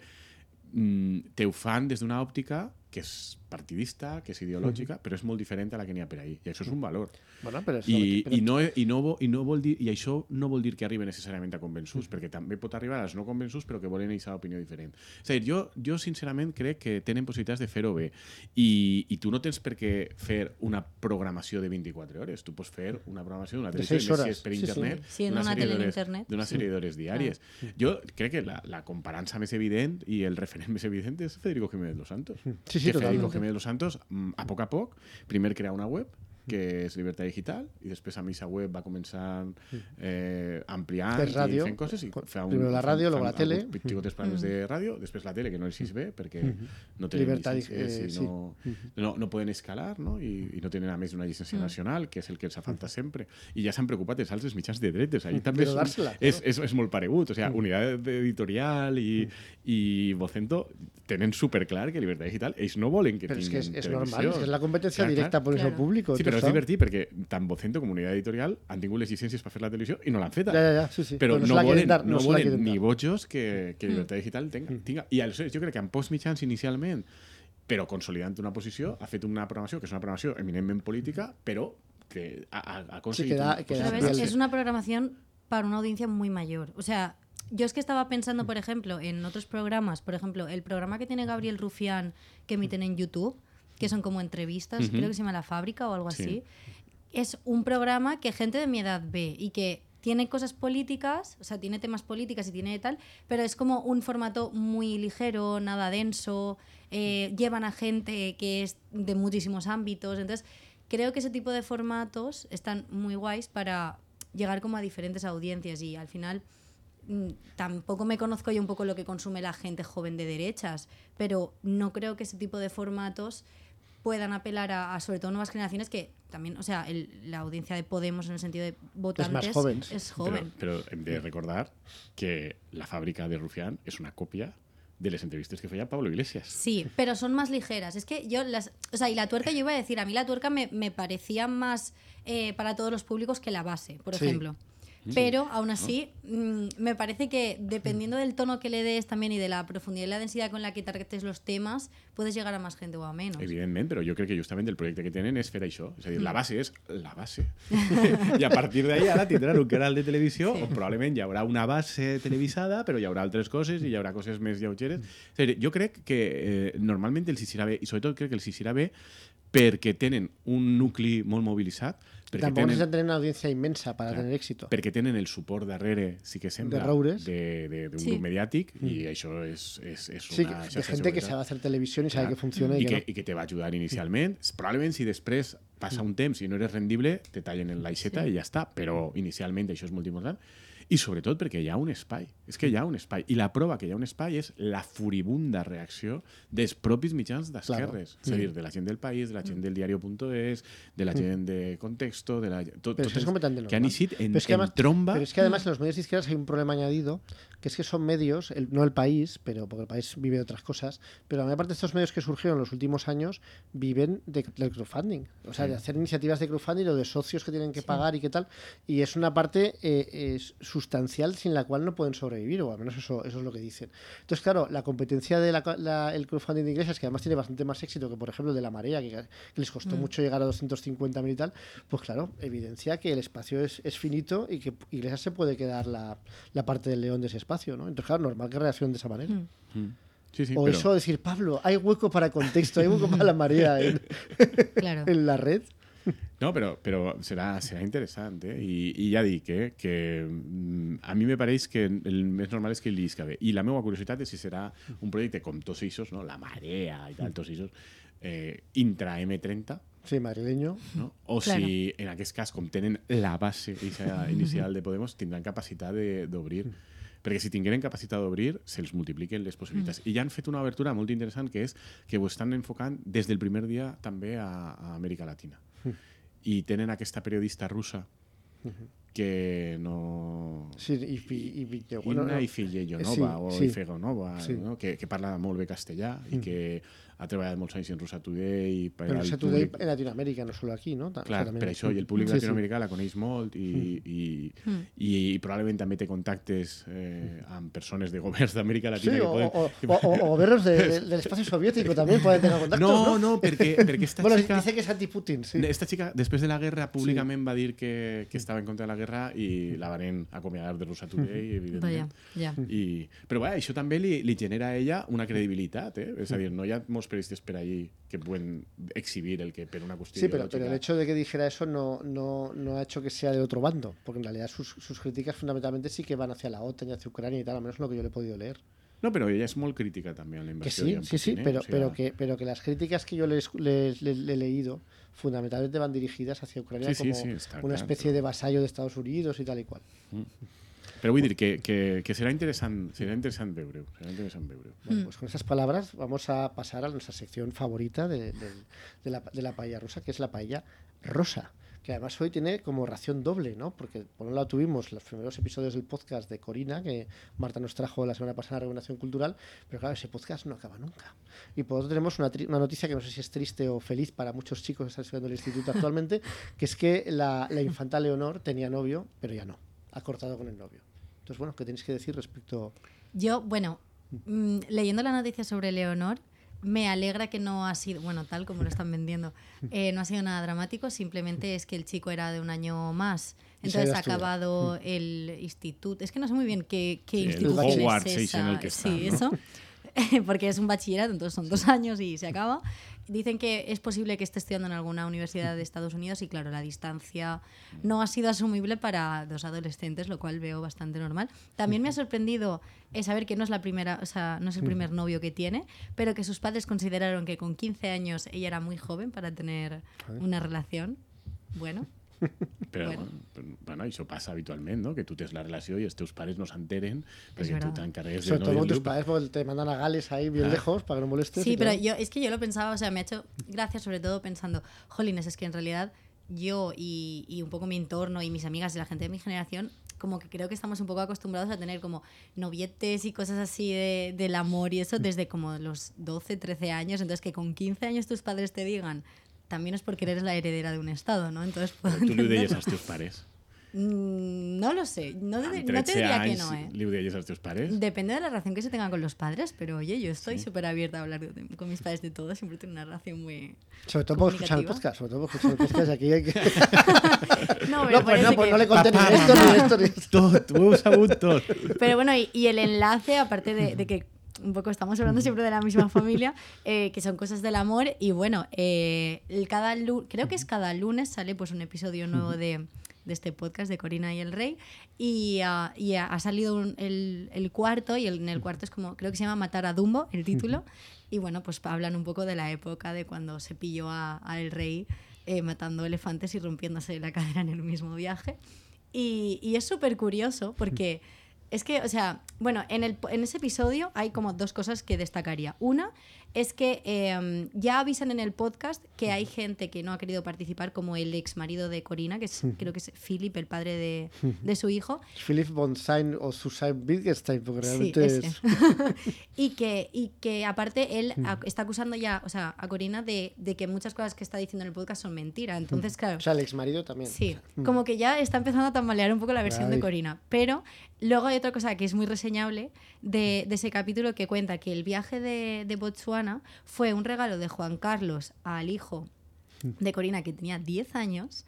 mm, te ho fan des d'una òptica que és partidista, que és ideològica, però és molt diferent a la que n'hi ha per ahir. I això és un valor. Bueno, però I, però... i, no, i, no, i, no vol dir, I això no vol dir que arribi necessàriament a convençuts, mm. perquè també pot arribar als no convençuts, però que volen aquesta opinió diferent. És a dir, jo, jo sincerament crec que tenen possibilitats de fer-ho bé. I, I tu no tens per què fer una programació de 24 hores. Tu pots fer una programació d'una televisió, si és per internet, sí, sí. sí una, sèrie d'una sèrie d'hores diàries. Ah. Jo crec que la, la comparança més evident i el referent *laughs* més evident és Federico Jiménez Los Santos. Sí, sí, que Federico Jiménez Los Santos, mm, a poc a poc, primer crear una web, que és Libertat Digital, i després a Missa Web va començar eh, ampliant ràdio, i fent coses. I fa un, Primer la ràdio, luego la tele. Planes mm. de ràdio, després la tele, que no els bé, perquè no tenen Libertat, llicències eh, i no, no, no poden escalar, no? I, i no tenen a més una llicència mm. nacional, que és el que els falta sempre. I ja s'han preocupat els altres mitjans de dretes. Ahí també és, és, és, és molt paregut. O sea, unitat editorial i, i Vocento tenen superclar que Libertat Digital ells no volen que Però tinguin és que és, és normal, és la competència clar, directa per claro. públic. Sí, però és divertit perquè tant Vocento com Unitat Editorial han tingut les llicències per fer la televisió i no l'han feta. Ja, ja, ja, sí, sí. Però, però no, no, volen, dar, no, no volen ni bojos que, que Libertat mm. Digital tenga, mm. tinga. I aleshores jo crec que en post mitjans inicialment però consolidant una posició, ha fet una programació que és una programació eminentment política, però que ha, ha aconseguit... Sí, que da, que da, ves, es una programación para una audiencia muy mayor. O sea, yo es que estaba pensando, por ejemplo, en otros programas, por ejemplo, el programa que tiene Gabriel Rufián que emiten en YouTube, que son como entrevistas, uh -huh. creo que se llama La Fábrica o algo sí. así, es un programa que gente de mi edad ve y que tiene cosas políticas, o sea, tiene temas políticas y tiene tal, pero es como un formato muy ligero, nada denso, eh, llevan a gente que es de muchísimos ámbitos, entonces creo que ese tipo de formatos están muy guays para llegar como a diferentes audiencias y al final Mm, tampoco me conozco yo un poco lo que consume la gente joven de derechas, pero no creo que ese tipo de formatos puedan apelar a, a sobre todo nuevas generaciones que también, o sea, el, la audiencia de Podemos en el sentido de votantes es más joven. Es joven. Pero, de recordar que la fábrica de Rufián es una copia de las entrevistas que fue Pablo Iglesias. Sí, pero son más ligeras. Es que yo las. O sea, y la tuerca, yo iba a decir, a mí la tuerca me, me parecía más eh, para todos los públicos que la base, por Sí. ejemplo. Pero aún así, mm, me parece que dependiendo del tono que le des también y de la profundidad y la densidad con la que targetes los temas, puedes llegar a más gente o a menos. Evidentment, però jo crec que justament el projecte que tenen és fer això. És a dir, Mm. la base és la base. I a partir d'ahí ara tindran un canal de televisió Sí. on probablement hi haurà una base televisada, però hi haurà altres coses i hi haurà coses més lleugeres. Dir, jo crec que eh, normalment els hi serà bé, i sobretot crec que serà bé perquè tenen un nucli molt mobilitzat, perquè Tampoco tenen, necesitan tener una audiencia inmensa para Claro. tener éxito. perquè tenen el suport darrere, sí que sembla, De de, de, d'un Sí. grup mediàtic, i això és, és, és Sí, una de xarxa gente que seguretat. sabe hacer televisión y sabe que funciona y, I que, no. i que te va ajudar inicialment. Probablement si després passa un temps i no eres rendible, te tallen en l'aixeta i ja està, però inicialment això és molt important. I sobretot perquè hi ha un espai. És que hi ha un espai. I la prova que hi ha un espai és la furibunda reacció dels propis mitjans d'esquerres. És a dir, de la gent del País, de la gent del diario.es, de la gent de Contexto, de la... Tot, Pero eso es completamente que han eixit en, es que en tromba. Pero es que además en los medios de izquierdas hay un problema añadido, que es que son medios, el- no el país, pero porque el país vive de otras cosas, pero la mayor parte de estos medios que surgieron en los últimos años viven de, del crowdfunding. O sea, de hacer iniciativas de crowdfunding o de socios que tienen que pagar y qué tal. Y es una parte eh, es sustancial sin la cual no pueden sobrevivir, o al menos eso, eso es lo que dicen. Entonces, claro, la competencia del el crowdfunding de iglesias, que además tiene bastante más éxito que, por ejemplo, el de la Marea, que, que les costó mucho llegar a 250.000 y tal, pues claro, evidencia que el espacio es, es finito y que Iglesias se puede quedar la, la parte del león de ese espacio, ¿no? Entonces, claro, normal que reaccionen de esa manera. Mm. Sí, sí, o eso decir, Pablo, hay hueco para contexto, hay hueco para la marea en, Claro. *laughs* en la red. No, però, però serà, serà interessant, eh? I, ja dic eh, que mm, a mi me pareix que el més normal és que li isca bé. I la meva curiositat és si serà un projecte com tots eixos, no? la marea i tal, tots eixos, eh, intra M30, Sí, madrileño. no? o Claro. si en aquest cas, com tenen la base inicial de Podemos, tindran capacitat de- d'obrir. Perquè si tingueren capacitat d'obrir, se'ls multipliquen les possibilitats. I ja han fet una obertura molt interessant, que és que ho estan enfocant des del primer dia també a, a Amèrica Latina. I tenen aquesta periodista russa que no... Sí, y, y, y- y- Inna no, sí, o sí. Ifegonova, Sí. no? que, que parla molt bé castellà i que ha treballat molts anys en Russa Today i per pero al se Today públic- en Latinoamérica, no solo aquí, ¿no? Ta- o sea, Clar, también- per això, i el públic Sí, sí. latinoamericà la coneix molt i, i, i, i probablement també té contactes eh, amb persones de governs d'Amèrica Sí, Latina que o, poden... o, o, o- o gobiernos de- de- del espacio soviético también pueden tener contactos, No, ¿no? no, perquè, perquè esta *laughs* Bueno, chica... dice que es anti-Putin, sí. Esta chica, després de la guerra, públicament va dir que, que estava en contra de la guerra i la van acomiadar de Russa Today, Vaya, evidentment. ya. I, però bé, això també li, li genera a ella una credibilitat, eh? És a dir, no hi ha molts periodistes per allí que pueden exhibir el que per una qüestió Sí, pero, pero el hecho de que dijera eso no, no, no ha hecho que sea de otro bando, porque en realidad sus, sus críticas fundamentalmente sí que van hacia la OTAN y hacia Ucrania y tal, al menos lo que yo le he podido leer. No, però ella és molt crítica també a la Que inversió. sí, sí, sí, Putin, eh? pero, O sea, pero, que, pero que las críticas que yo le, he leído fundamentalmente van dirigidas hacia Ucrania Sí, sí, como sí, está una claro, especie pero- de vasallo de Estados Unidos y tal y cual. Però vull dir que, que, que serà interessant, serà interessant veure-ho. Serà interessant veure-ho. Bueno, pues con esas palabras vamos a pasar a nuestra sección favorita de, de- de la, de la paella rusa, que es la paella rosa. Que además hoy tiene como ración doble, ¿no? Porque por un lado tuvimos los primeros episodios del podcast de Corina, que Marta nos trajo la semana pasada a Reunión Cultural, pero claro, ese podcast no acaba nunca. Y por otro tenemos una, tri- una noticia que no sé si es triste o feliz para muchos chicos que están estudiando en el instituto actualmente, que es que la, la infanta Leonor tenía novio, pero ya no. Ha cortado con el novio. Entonces, bueno, ¿qué tenéis que decir respecto Yo, bueno, mm, leyendo la noticia sobre Leonor, me alegra que no ha sido, bueno, tal como lo están vendiendo, eh, no ha sido nada dramático, simplemente es que el chico era de un año más. Entonces ha acabado el instituto. Es que no sé muy bien qué, qué Sí, el instituto Hogwarts es ese en el esa. que está, sí, ¿no? eso. *laughs* Porque es un bachillerato, entonces son dos años y se acaba. Dicen que es posible que esté estudiando en alguna universidad de Estados Unidos y claro, la distancia no ha sido asumible para dos adolescentes, lo cual veo bastante normal. También me ha sorprendido eh, saber que no es la primera, o sea, no es el primer novio que tiene, pero que sus padres consideraron que con 15 años ella era muy joven para tener una relación. Bueno, *laughs* Però, Bueno. bueno. bueno, això passa habitualment, no? Que tu tens la relació i els teus pares no s'enteren perquè tu t'encarregues de Sobre todo con tus padres, porque te mandan a Gales ahí bien lejos para que no molestes. Sí, pero yo, es que yo lo pensaba, o sea, me ha hecho gracia sobre todo pensando, jolines, es que en realidad yo y, y un poco mi entorno y mis amigas y la gente de mi generación, como que creo que estamos un poco acostumbrados a tener como novietes y cosas así de- del amor y eso desde como los 12, 13 años, entonces que con 15 años tus padres te digan, también es porque eres la heredera de un estado, ¿no? Entonces puedo Tu li deies als teus pares. Mm, no lo sé. No, Amb de- no te 13 diría que anys no, ¿eh? li ho deies als teus pares? Depende de la relación que se tenga con los padres, pero oye, yo estoy súper abierta a hablar de- con mis padres de todo. Siempre tengo una relación muy. Sobre todo por escuchar el Comunicativa. podcast. Sobre todo por escuchar el podcast. Aquí hay que. *laughs* No, *laughs* pero No, pues no, parece pues que- no le conté ni esto, ni esto, ni esto. Tot, ho heu sabut tot. Pero bueno, y, y el enlace, aparte de, de que un poco estamos hablando siempre de la misma *laughs* familia, eh, que son cosas del amor, y bueno, eh, el cada creo que es cada lunes sale pues un episodio nuevo de, de este podcast de Corina y el Rey, y, ah, y ha, ha salido un- el, el cuarto, y el- en el cuarto es como, creo que se llama Matar a Dumbo, el título, y bueno, pues hablan un poco de la época de cuando se pilló a, a el Rey eh, matando elefantes y rompiéndose la cadera en el mismo viaje. Y, y es súper curioso porque es que, o sea, bueno, en, el, en ese episodio hay como dos cosas que destacaría. Una es que eh, ya avisan en el podcast que hay gente que no ha querido participar, como el ex marido de Corina, que es, creo que es Philip, el padre de, de su hijo. Philip von Stein o Susanne Wittgenstein, porque realmente es. *laughs* y, que, y que aparte él está acusando ya, o sea, a Corina de, de que muchas cosas que está diciendo en el podcast son mentira. Entonces, claro. O sea, el ex marido también. Sí, como que ya está empezando a tambalear un poco la versión de. Corina. Pero luego hay otra cosa que es muy reseñable de, de ese capítulo que cuenta que el viaje de, de Botswana fue un regalo de Juan Carlos al hijo de Corina que tenía 10 años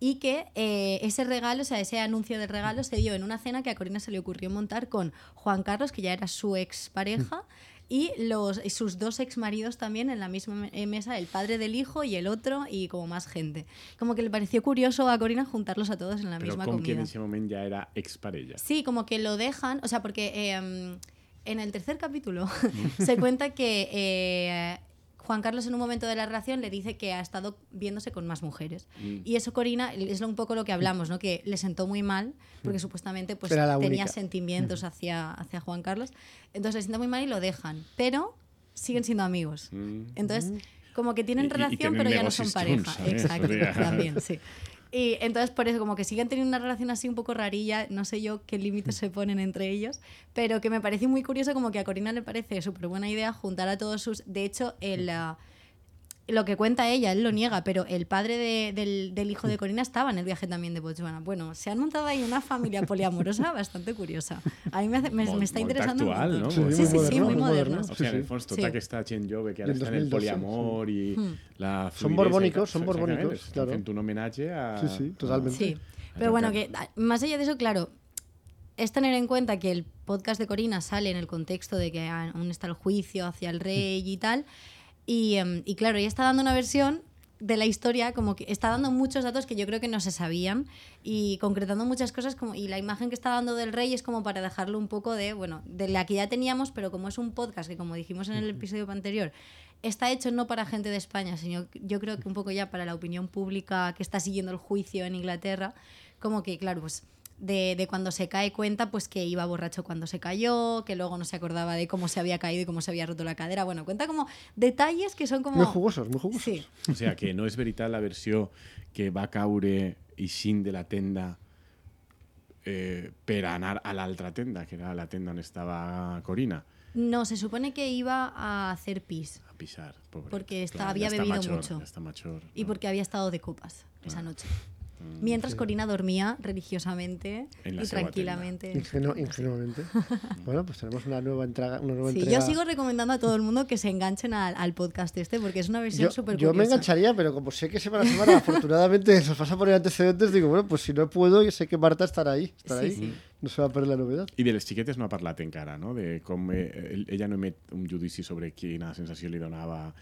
y que eh, ese regalo, o sea, ese anuncio del regalo se dio en una cena que a Corina se le ocurrió montar con Juan Carlos, que ya era su ex pareja, y los, sus dos ex maridos también en la misma eh, mesa, el padre del hijo y el otro, y como más gente. Como que le pareció curioso a Corina juntarlos a todos en la Però misma com que en comida. ese moment ja era exparella. Sí, como que lo dejan, o sea, porque eh, en el tercer capítulo *laughs* se cuenta que eh, Juan Carlos en un momento de la relación le dice que ha estado viéndose con más mujeres. Mm. Y eso Corina es lo- un poco lo que hablamos, ¿no? Que le sentó muy mal porque supuestamente pues tenía única. sentimientos hacia, hacia Juan Carlos. Entonces le sienta muy mal y lo dejan, pero siguen siendo amigos. Mm. Entonces, como que tienen Y- y- y relación, tienen pero ya no son pareja. ¿sabes? Exacto, también, sí. Y entonces, por eso, como que siguen teniendo una relación así un poco rarilla, no sé yo qué límites se ponen entre ellos, pero que me parece muy curioso, como que a Corina le parece súper buena idea juntar a todos sus. De hecho, el. ah, lo que cuenta ella, él lo niega, pero el padre de- del, del hijo de Corina estaba en el viaje también de Botswana. Bueno, se han montado ahí una familia poliamorosa *laughs* bastante curiosa. A mí me, hace- me, Molt- me está interesando. actual, no? Sí, Sí, sí, sí, moderno, muy muy moderno. moderno. O sea, en Sí, el sí. tota Sí. aquesta gent jove que el està en el 2012, poliamor i Hmm. la Son borbónicos, son borbónicos, claro. fent un homenatge a... Sí, sí, totalmente. Sí, pero bueno, que más allá de eso, claro, es tener en cuenta que el podcast de Corina sale en el contexto de que aún está el juicio hacia el rey y tal. Y, em, y claro, ella está dando una versión de la historia, como que está dando muchos datos que yo creo que no se sabían y concretando muchas cosas como y la imagen que está dando del rey es como para dejarlo un poco de, bueno, de la que ya teníamos, pero como es un podcast que como dijimos en el episodio anterior, está hecho no para gente de España, sino yo creo que un poco ya para la opinión pública que está siguiendo el juicio en Inglaterra, como que claro, pues de, de cuando se cae cuenta pues que iba borracho cuando se cayó, que luego no se acordaba de cómo se había caído y cómo se había roto la cadera. Bueno, cuenta como detalles que son como... Muy jugosos, muy jugosos. Sí, O sea, que no és veritat la versió que va caure eixint de la tenda eh, per anar a l'altra tenda, que era la tenda on estava Corina, no, se supone que iba a hacer pis a pisar. Pobre. Porque está- había bebido mucho. Y porque había estado de copas esa noche. Mm, Mientras Corina dormía religiosamente y tranquilamente. Ingenuo- ingenuamente. *laughs* bueno, pues tenemos una nueva entrega. Una nueva Sí, entrega. yo sigo recomendando a todo el mundo que se enganchen al, al podcast este porque es una versión Yo, súper yo me curiosa. engancharía, pero como sé que semana a semana, *laughs* afortunadamente, nos vas a poner antecedentes, digo, bueno, pues si no puedo, yo sé que Marta estará ahí. Estará Sí, ahí. sí. No se va a perder la novedad. I de les xiquetes no ha parlat encara, no? De com eh, ell- ella no emet un judici sobre quina sensació li donava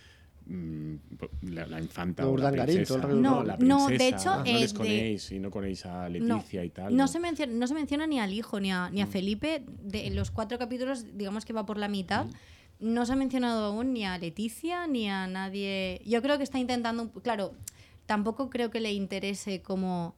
la, la infanta o la princesa. No, la no, de hecho, no eh, les de- i no coneix a No, Leticia y tal. no se menciona, no se menciona ni al hijo ni a, ni a Felipe. De en los cuatro capítulos, digamos que va por la mitad. No se ha mencionado aún ni a Leticia ni a nadie. Yo creo que está intentando. un- Claro, tampoco creo que le interese como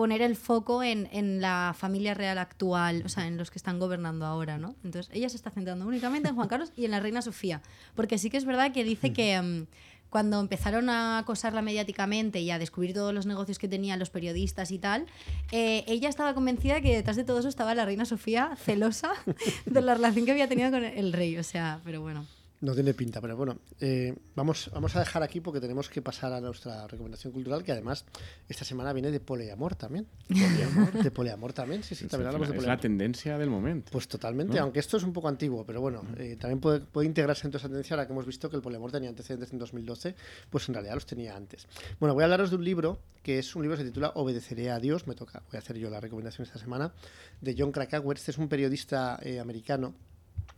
poner el foco en, en la familia real actual, o sea, en los que están gobernando ahora, ¿no? Entonces, ella se está centrando únicamente en Juan *laughs* Carlos y en la reina Sofía, porque sí que es verdad que dice que mm, cuando empezaron a acosarla mediáticamente y a descubrir todos los negocios que tenían los periodistas y tal, eh, ella estaba convencida que detrás de todo eso estaba la reina Sofía celosa *laughs* de la relación que había tenido con el rey, o sea, pero bueno. No tiene pinta, pero bueno, eh, vamos, vamos a dejar aquí porque tenemos que pasar a nuestra recomendación cultural, que además esta semana viene de poliamor también. Poliamor, de poliamor también, sí, sí, también hablamos de es poliamor. la tendencia del momento. Pues totalmente, ¿No? aunque esto es un poco antiguo, pero bueno, eh, también puede, puede integrarse en toda esa tendencia ahora que hemos visto que el poliamor tenía antecedentes en 2012, pues en realidad los tenía antes. Bueno, voy a hablaros de un libro que es un libro que se titula Obedeceré a Dios, me toca, voy a hacer yo la recomendación esta semana, de John Krakauer, este es un periodista eh, americano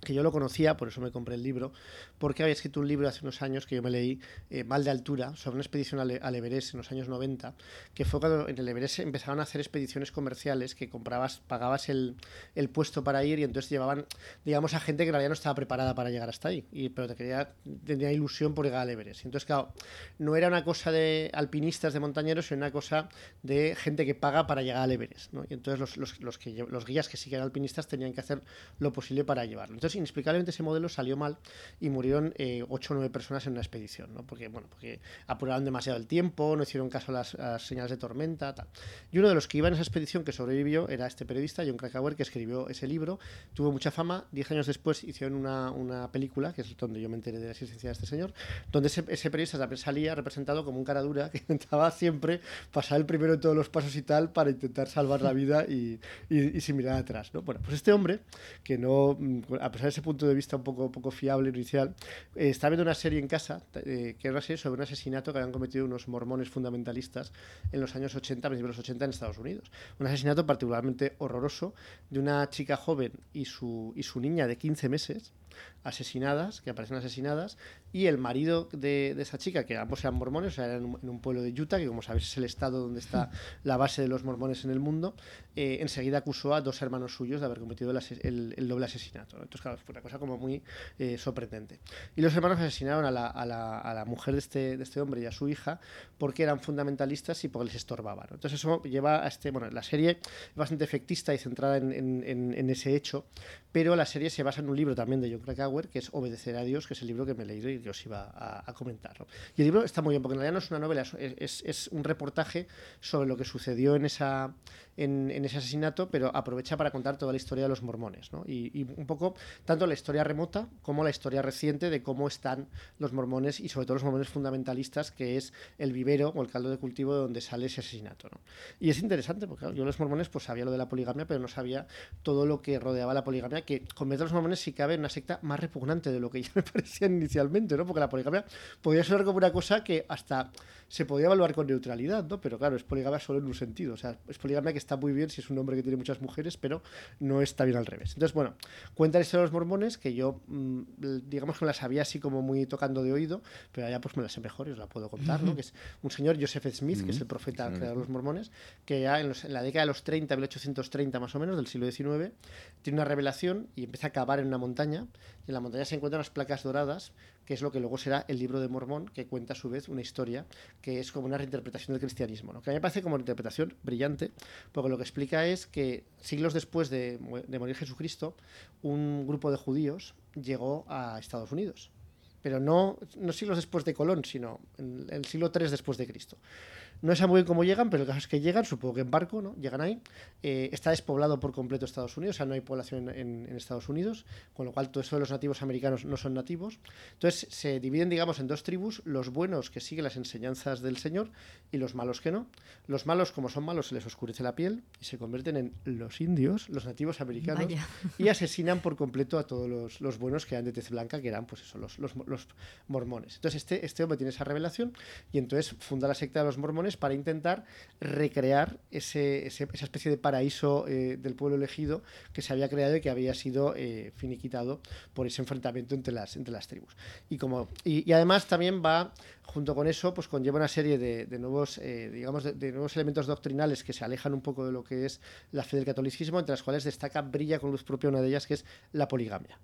que yo lo conocía, por eso me compré el libro, porque había escrito un libro hace unos años que yo me leí, eh, Mal de Altura, sobre una expedición al, al, Everest en los años 90, que fue cuando en el Everest empezaron a hacer expediciones comerciales que comprabas, pagabas el, el puesto para ir y entonces llevaban, digamos, a gente que en realidad no estaba preparada para llegar hasta ahí, y, pero te quería, tenía ilusión por llegar al Everest. Entonces, claro, no era una cosa de alpinistas, de montañeros, sino una cosa de gente que paga para llegar al Everest. Y entonces los, los, los, que, los guías que sí que eran alpinistas tenían que hacer lo posible para llevarlo. Entonces, inexplicablemente ese modelo salió mal y murieron eh, 8 o 9 personas en una expedición, ¿no? Porque, bueno, porque apuraron demasiado el tiempo, no hicieron caso a las, señales de tormenta. Y uno de los que iba en esa expedición que sobrevivió era este periodista, John Krakauer, que escribió ese libro, tuvo mucha fama, 10 años después hicieron una, una, película, que es donde yo me enteré de la existencia de este señor, donde ese, ese periodista también salía representado como un cara dura *laughs* que intentaba siempre pasar el primero de todos los pasos y tal para intentar salvar la vida y, y, y sin mirar atrás, ¿no? Bueno, pues este hombre, que no, a pesar de ese punto de vista un poco, poco fiable inicial, eh, está viendo una serie en casa, eh, que era una serie sobre un asesinato que habían cometido unos mormones fundamentalistas en los años 80, a principios de los 80 en Estados Unidos. Un asesinato particularmente horroroso de una chica joven y su, y su niña de 15 meses asesinadas, que aparecen asesinadas, y el marido de, de esa chica, que ambos eran mormones, o sea, eran en un, en un, pueblo de Utah, que como sabéis es el estado donde está *laughs* la base de los mormones en el mundo, eh, enseguida acusó a dos hermanos suyos de haber cometido el, el, el doble asesinato. Entonces, claro, fue una cosa como muy eh, sorprendente. Y los hermanos asesinaron a la, a la, a la mujer de este, de este, hombre y a su hija porque eran fundamentalistas y porque les estorbaban. ¿no? Entonces eso lleva a este, bueno, la serie es bastante efectista y centrada en, en, en, ese hecho, pero la serie se basa en un libro también de John Krakauer, que es Obedecer a Dios, que es el libro que me he leído y que os iba a, a comentar. Y el libro está muy bien, porque en realidad no es una novela, es un reportaje sobre lo que sucedió en, esa, en, en, ese asesinato, pero aprovecha para contar toda la historia de los mormones. ¿no? Y, un poco, tanto la historia remota como la historia reciente de cómo están los mormones y sobre todo los mormones fundamentalistas, que es el vivero o el caldo de cultivo de donde sale ese asesinato. ¿no? Y es interesante, porque claro, yo los mormones pues sabía lo de la poligamia, pero no sabía todo lo que rodeaba la poligamia, que convierte a los mormones si cabe en una secta más repugnante de lo que *laughs* ya me parecían inicialmente, ¿no? porque la poligamia podía sonar como una cosa que hasta se podía evaluar con neutralidad, ¿no? pero claro, es poligamia solo en un sentido, o sea, es poligamia que está muy bien si es un hombre que tiene muchas mujeres, pero no está bien al revés. Entonces, bueno, cuenta la historia de los mormones, que yo, mmm, digamos que me la sabía así como muy tocando de oído, pero ya pues me la sé mejor y os la puedo contar, ¿no? que es un señor, Joseph Smith, que es el profeta creador de los mormones, que ya en, los, en, la década de los 30, 1830 más o menos, del siglo XIX, tiene una revelación y empieza a cavar en una montaña, y en la montaña se encuentran unas placas doradas, que es lo que luego será el libro de Mormón, que cuenta a su vez una historia que es como una reinterpretación del cristianismo, ¿no? que a mí me parece como una interpretación brillante, porque lo que explica es que siglos después de, de morir Jesucristo, un grupo de judíos llegó a Estados Unidos pero no, no siglos después de Colón, sino en el siglo III después de Cristo. No sé muy bien cómo llegan, pero el caso es que llegan, supongo que en barco, ¿no? Llegan ahí. Eh, está despoblado por completo Estados Unidos, o sea, no hay población en, en, Estados Unidos, con lo cual todo eso de los nativos americanos no son nativos. Entonces se dividen, digamos, en dos tribus, los buenos que siguen las enseñanzas del Señor y los malos que no. Los malos, como son malos, se les oscurece la piel y se convierten en los indios, los nativos americanos, Vaya. y asesinan por completo a todos los, los, buenos que eran de tez blanca, que eran, pues eso, los, los, los mormones. Entonces este, este hombre tiene esa revelación y entonces funda la secta de los mormones para intentar recrear ese, esa especie de paraíso eh, del pueblo elegido que se había creado y que había sido eh, finiquitado por ese enfrentamiento entre las, entre las tribus. Y, como, y, además también va, junto con eso, pues conlleva una serie de, nuevos, eh, digamos, de, nuevos elementos doctrinales que se alejan un poco de lo que es la fe del catolicismo, entre las cuales destaca, brilla con luz propia una de ellas, que es la poligamia.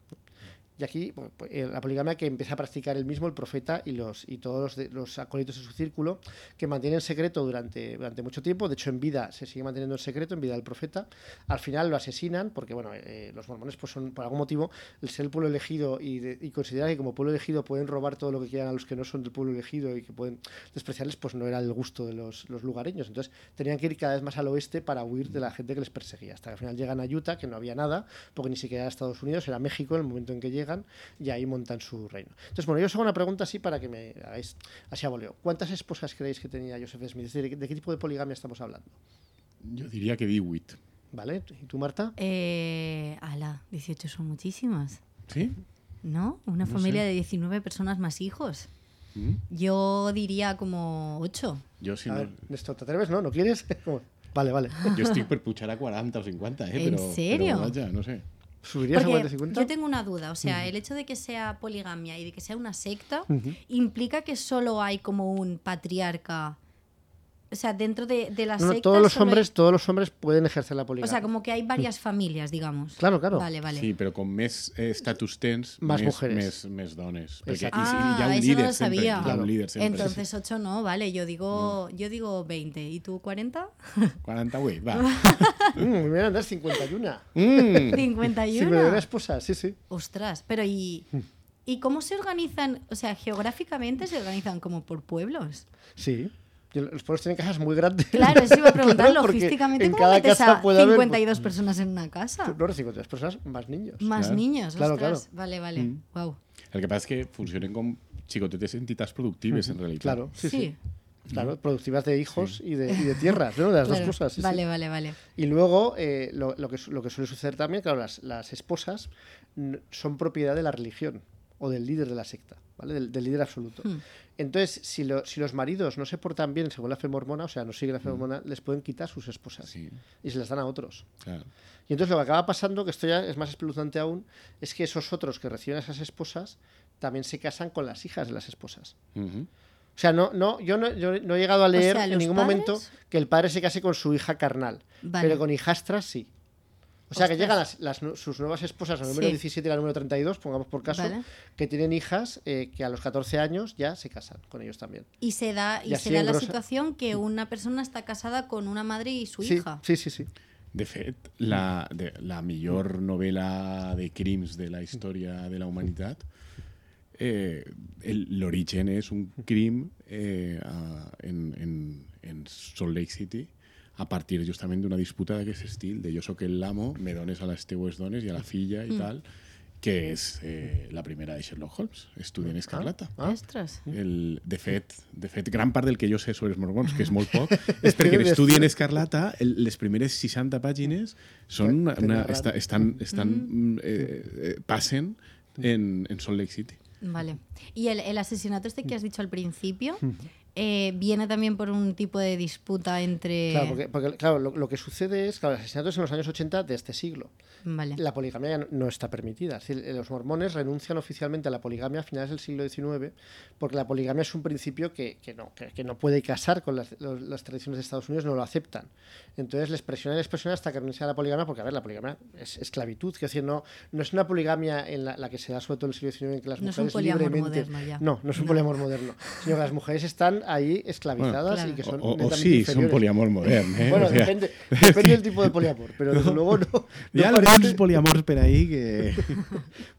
Y aquí pues, la poligamia que empieza a practicar él mismo, el profeta y, los, y todos los, los acólitos de su círculo, que mantienen secreto durante, durante mucho tiempo. De hecho, en vida se sigue manteniendo el secreto, en vida del profeta. Al final lo asesinan, porque bueno, eh, los mormones pues son, por algún motivo, el ser el pueblo elegido y considerar que como pueblo elegido pueden robar todo lo que quieran a los que no son del pueblo elegido y que pueden despreciarles, pues no era el gusto de los, los lugareños. Entonces tenían que ir cada vez más al oeste para huir de la gente que les perseguía. Hasta que al final llegan a Utah, que no había nada, porque ni siquiera era Estados Unidos, era México en el momento en que llegan llegan y ahí montan su reino. Entonces, bueno, yo os hago una pregunta así para que me hagáis así a voleo. ¿Cuántas esposas creéis que tenía Joseph Smith? Es decir, ¿de qué tipo de poligamia estamos hablando? Yo diría que Dewitt. ¿Vale? ¿Y tú, Marta? Eh, ala, 18 son muchísimas. ¿Sí? ¿No? Una No familia sé. de 19 personas más hijos. Mm. Yo diría como 8. Jo, si no, Néstor, ¿te atreves? ¿No? ¿No quieres? *laughs* Vale, vale. jo estic per pujar a 40 o 50, eh? ¿En serio? No sé. ¿Subirías a Porque 40 50? yo tengo una duda, o sea, el hecho de que sea poligamia y de que sea una secta implica que solo hay como un patriarca. O sea, dentro de, de la No, todos los hombres, todos los hombres pueden ejercer la o poligamia. sea, como que hay varias familias, digamos. Claro, claro. Vale, vale. Sí, però com més eh, estatus tens, Más mujeres. més dones. Hi Ah, ha un eso no lo sabía. Claro. un líder. Entonces 8 no, vale, yo digo, yo digo 20. ¿Y tú 40? 48, *laughs* va. *laughs* Mm, mira, Andrés, 51. Mm. 51. 51 esposas, sí, sí. Ostras, pero ¿y, ¿y cómo se organizan? O sea, geográficamente se organizan como por pueblos. Sí. Los pueblos tienen casas muy grandes. Claro, eso iba a preguntar, *laughs* Claro, logísticamente, en ¿cómo cada metes casa a puede haber, 52 personas en una casa? No, no, 52 personas más niños. Más Claro. niños, Claro, ostras. claro. Vale, vale. Wow. El que passa és que funcionen com xicotetes entitats productives, en realitat. Claro, sí, sí. Sí, Claro, productivas de hijos y, de, y de tierras, ¿no? De las claro. dos cosas. sí, sí. vale, vale, vale. Y luego, eh, lo, lo que, su- lo que suele suceder también, claro, las, las esposas mm, son propiedad de la religión o del líder de la secta, ¿vale? Del, del líder absoluto. Hmm. Entonces, si, lo- si los maridos no se portan bien según la fe mormona, o sea, no siguen la fe mormona, les pueden quitar sus esposas Sí, y se las dan a otros. Y entonces lo que acaba pasando, que esto ya es más espeluznante aún, es que esos otros que reciben a esas esposas también se casan con las hijas de las esposas. O sea, no, no, yo, no, yo no he llegado a leer sea, en ¿los ningún padres? momento que el padre se case con su hija carnal, Vale. pero con hijastras sí. O sea, que llegan las, las sus nuevas esposas, la número Sí. 17 y la número 32, pongamos por caso, Vale. que tienen hijas eh, que a los 14 años ya se casan con ellos también. Y se da, y Y así se da la situación que una persona está casada con una madre y su Sí, hija. sí, sí, sí. De fet, la, de, la millor novel·la de crims de la història de la humanitat, eh, el- l'origen és un crim eh, a, en, en, en Salt Lake City a partir justament d'una disputa d'aquest estil, de jo sóc el l'amo, me dones a les teues dones i a la filla i tal, que és eh, la primera de Sherlock Holmes, Estudient Escarlata. Ah. Ostras. El, de, fet, de fet, gran part del que jo sé sobre els mormons, que és molt poc, *laughs* és perquè en Estudi en Escarlata el, les primeres 60 pàgines són una, una, estan, estan mm. eh, eh, passen en, en Salt Lake City. Vale. Y el, el asesinato este que has dicho al principio eh, viene también por un tipo de disputa entre. Claro, porque, porque, claro, lo, lo que sucede es, claro, los asesinatos en los años 80 de este siglo. Vale. La poligamia ya no- está permitida. Es decir, los mormones renuncian oficialmente a la poligamia a finales del siglo XIX porque la poligamia es un principio que, que no, que, que no puede casar con las, los- las tradiciones de Estados Unidos, no lo aceptan. Entonces les presionan y les presionan hasta que renuncian a la poligamia porque, a ver, la poligamia es esclavitud. Es decir, no, no es una poligamia en la, la que se da sobre todo en el siglo XIX en que las No es un mujeres poliamor libremente... moderno ya. No, no es un No. poliamor moderno. Sino que las mujeres están ahí esclavizadas Claro. y que son o, o netamente sí, inferiores. poliamor modern. Eh? *laughs* Bueno, o sea, depende, *laughs* depende del tipo de poliamor, pero desde luego no. *laughs* no parece- alguns poliamors per ahí que...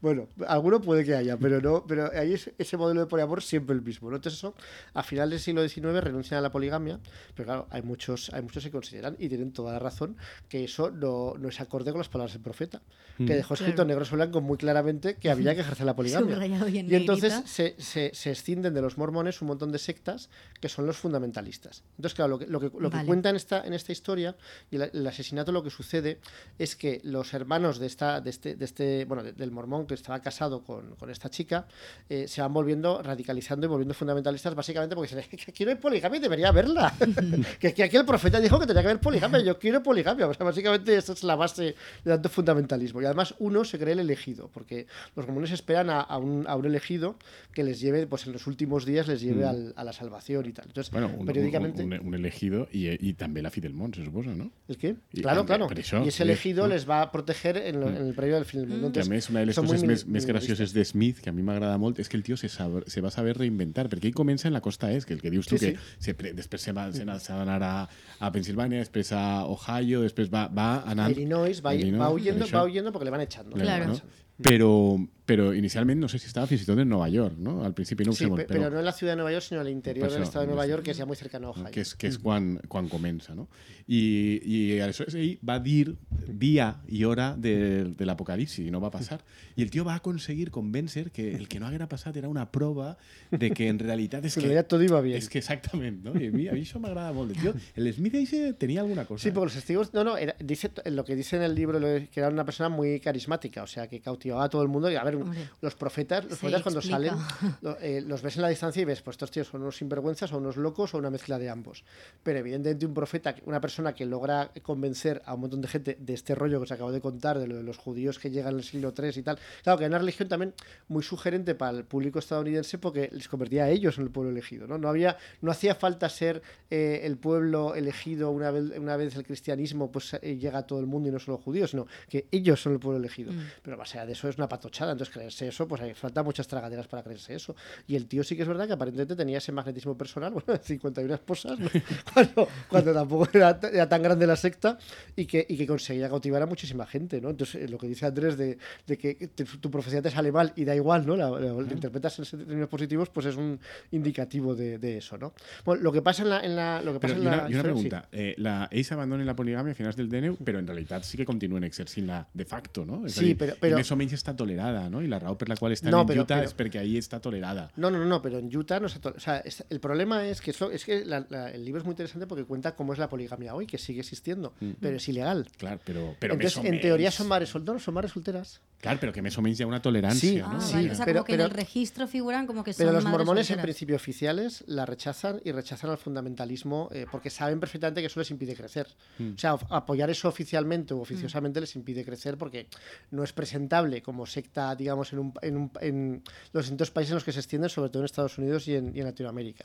Bueno, alguno puede que haya, pero no, pero ahí es ese modelo de poliamor siempre el mismo. ¿no? Entonces eso, a finales del siglo XIX renuncian a la poligamia, pero claro, hay muchos, hay muchos que consideran, y tienen toda la razón, que eso no, no es acorde con las palabras del profeta, que dejó escrito Claro. negro sobre blanco muy claramente que había que ejercer la poligamia. Y en Y entonces se, se, se escinden de los mormones un montón de sectas que son los fundamentalistas. Entonces, claro, lo que, lo que, lo que Vale. cuenta en esta, en esta historia y el, el asesinato lo que sucede es que los hermanos de, esta, de, este, de este, bueno, de- del mormón que estaba casado con, con esta chica eh, se van volviendo, radicalizando y volviendo fundamentalistas básicamente porque dicen, *laughs* que no hay poligamia y debería haberla. *laughs* que, que aquí el profeta dijo que tenía que haber poligamia, yo quiero poligamia. O sea, básicamente esa es la base de tanto fundamentalismo. Y además uno se cree el elegido, porque los mormones esperan a, a un, a un elegido que les lleve, pues en los últimos días les lleve al- a la salvación y tal. Entonces, Bueno, un, periódicamente... un, un, un elegido i, i també la Fidelmont, se suposa, no? ¿El qué? Y claro, también, claro. y ese elegido ¿no? les va a proteger en, lo- en el periodo del fin del mundo. Que a Entonces, més, una de les coses més, més gracioses de Smith, que a mi m'agrada molt, és que el tio se, saber, se va saber reinventar, perquè ell comença en la costa est, que el que dius tu, Sí, que sí. se després se va, se va anar a, a Pensilvània, després a Ohio, després va, va a. Illinois va, a Illinois, va huyendo, va huyendo porque le van echando. Claro. Echando. Però, però inicialment no sé si i tot en Nova York, no? Al principi no Sí, sé molt, pe- pero no en la ciudad de Nueva York, sino en el interior Per del estado de Nueva. York, que es ya muy cercano a Ohio. que és, que és quan, quan comença, no? I, i aleshores ell va dir dia i hora de, de l'apocalipsi i no va passar. I *laughs* el tio va aconseguir convèncer que el que no haguera passat era una prova de que en realitat és *laughs* En que... realidad todo iba bien. És que exactament, no? I a mi, a mi això m'agrada molt. El tio, el Smith ese tenia alguna cosa. Sí, porque los testigos. No, no, era- dice lo que dice en el libro que era una persona muy carismática, o sea, que cautivaba a todo el mundo. Y a ver, Hombre. los profetas, los profetas cuando explica. salen, *laughs* lo- eh, los ves en la distancia y ves, pues estos tíos son unos sinvergüenzas o unos locos o una mezcla de ambos. Pero evidentemente, un profeta, una persona que logra convencer a un montón de gente de este rollo que os acabo de contar, de lo de los judíos que llegan en el siglo III y tal. Claro, que era una religión también muy sugerente para el público estadounidense porque les convertía a ellos en el pueblo elegido. No, no, había, no hacía falta ser eh, el pueblo elegido una vez, una vez el cristianismo pues eh, llega a todo el mundo y no solo judíos, sino que ellos son el pueblo elegido. Mm. Pero más allá de eso es una patochada. Entonces, creerse eso, pues hay falta muchas tragaderas para creerse eso. Y el tío sí que es verdad que aparentemente tenía ese magnetismo personal, *laughs* bueno, 51 esposas, ¿no? *laughs* cuando, cuando tampoco era, era tan grande la secta y que, y que conseguía cautivar a muchísima gente, ¿no? Entonces, eh, lo que dice Andrés de, de que te- tu profecía te sale mal y da igual, ¿no? La, la- la interpretas en términos positivos, pues es un indicativo de, de eso, ¿no? Bueno, lo que pasa en la... En la lo que pasa Però en i una, la i una historia- sí. pregunta. Eh, la, ells abandonen la poligamia a finals del DNU, però en realitat sí que continuen exercint-la de facto, no? A Sí, però- però- I més està tolerada, no? I la raó per la qual estan No, en Utah però- és perquè ahí està tolerada. No, no, no, pero en Utah no se O sea, es- el problema es que, eso, es que la- la- el libro es muy interesante porque cuenta cómo es la poligamia hoy, que sigue existiendo, pero es ilegal. Clar, però, però Entonces, en teoría son madres solteras, son madres solteras. Clar, però que hi ha una tolerància, Sí, no? Ah, Sí, vale. O sea, pero- como que en el pero- registro figuran como que son Pero los mormones, en solteras. principio oficiales, la rechazan y rechazan al fundamentalismo eh, porque saben perfectamente que eso les impide crecer. O sea, apoyar eso oficialmente o oficiosamente les impide crecer porque no es presentable como secta, digamos, en, un, en, un- en los distintos países en los que se extienden, sobre todo en Estados Unidos y en, Latinoamérica.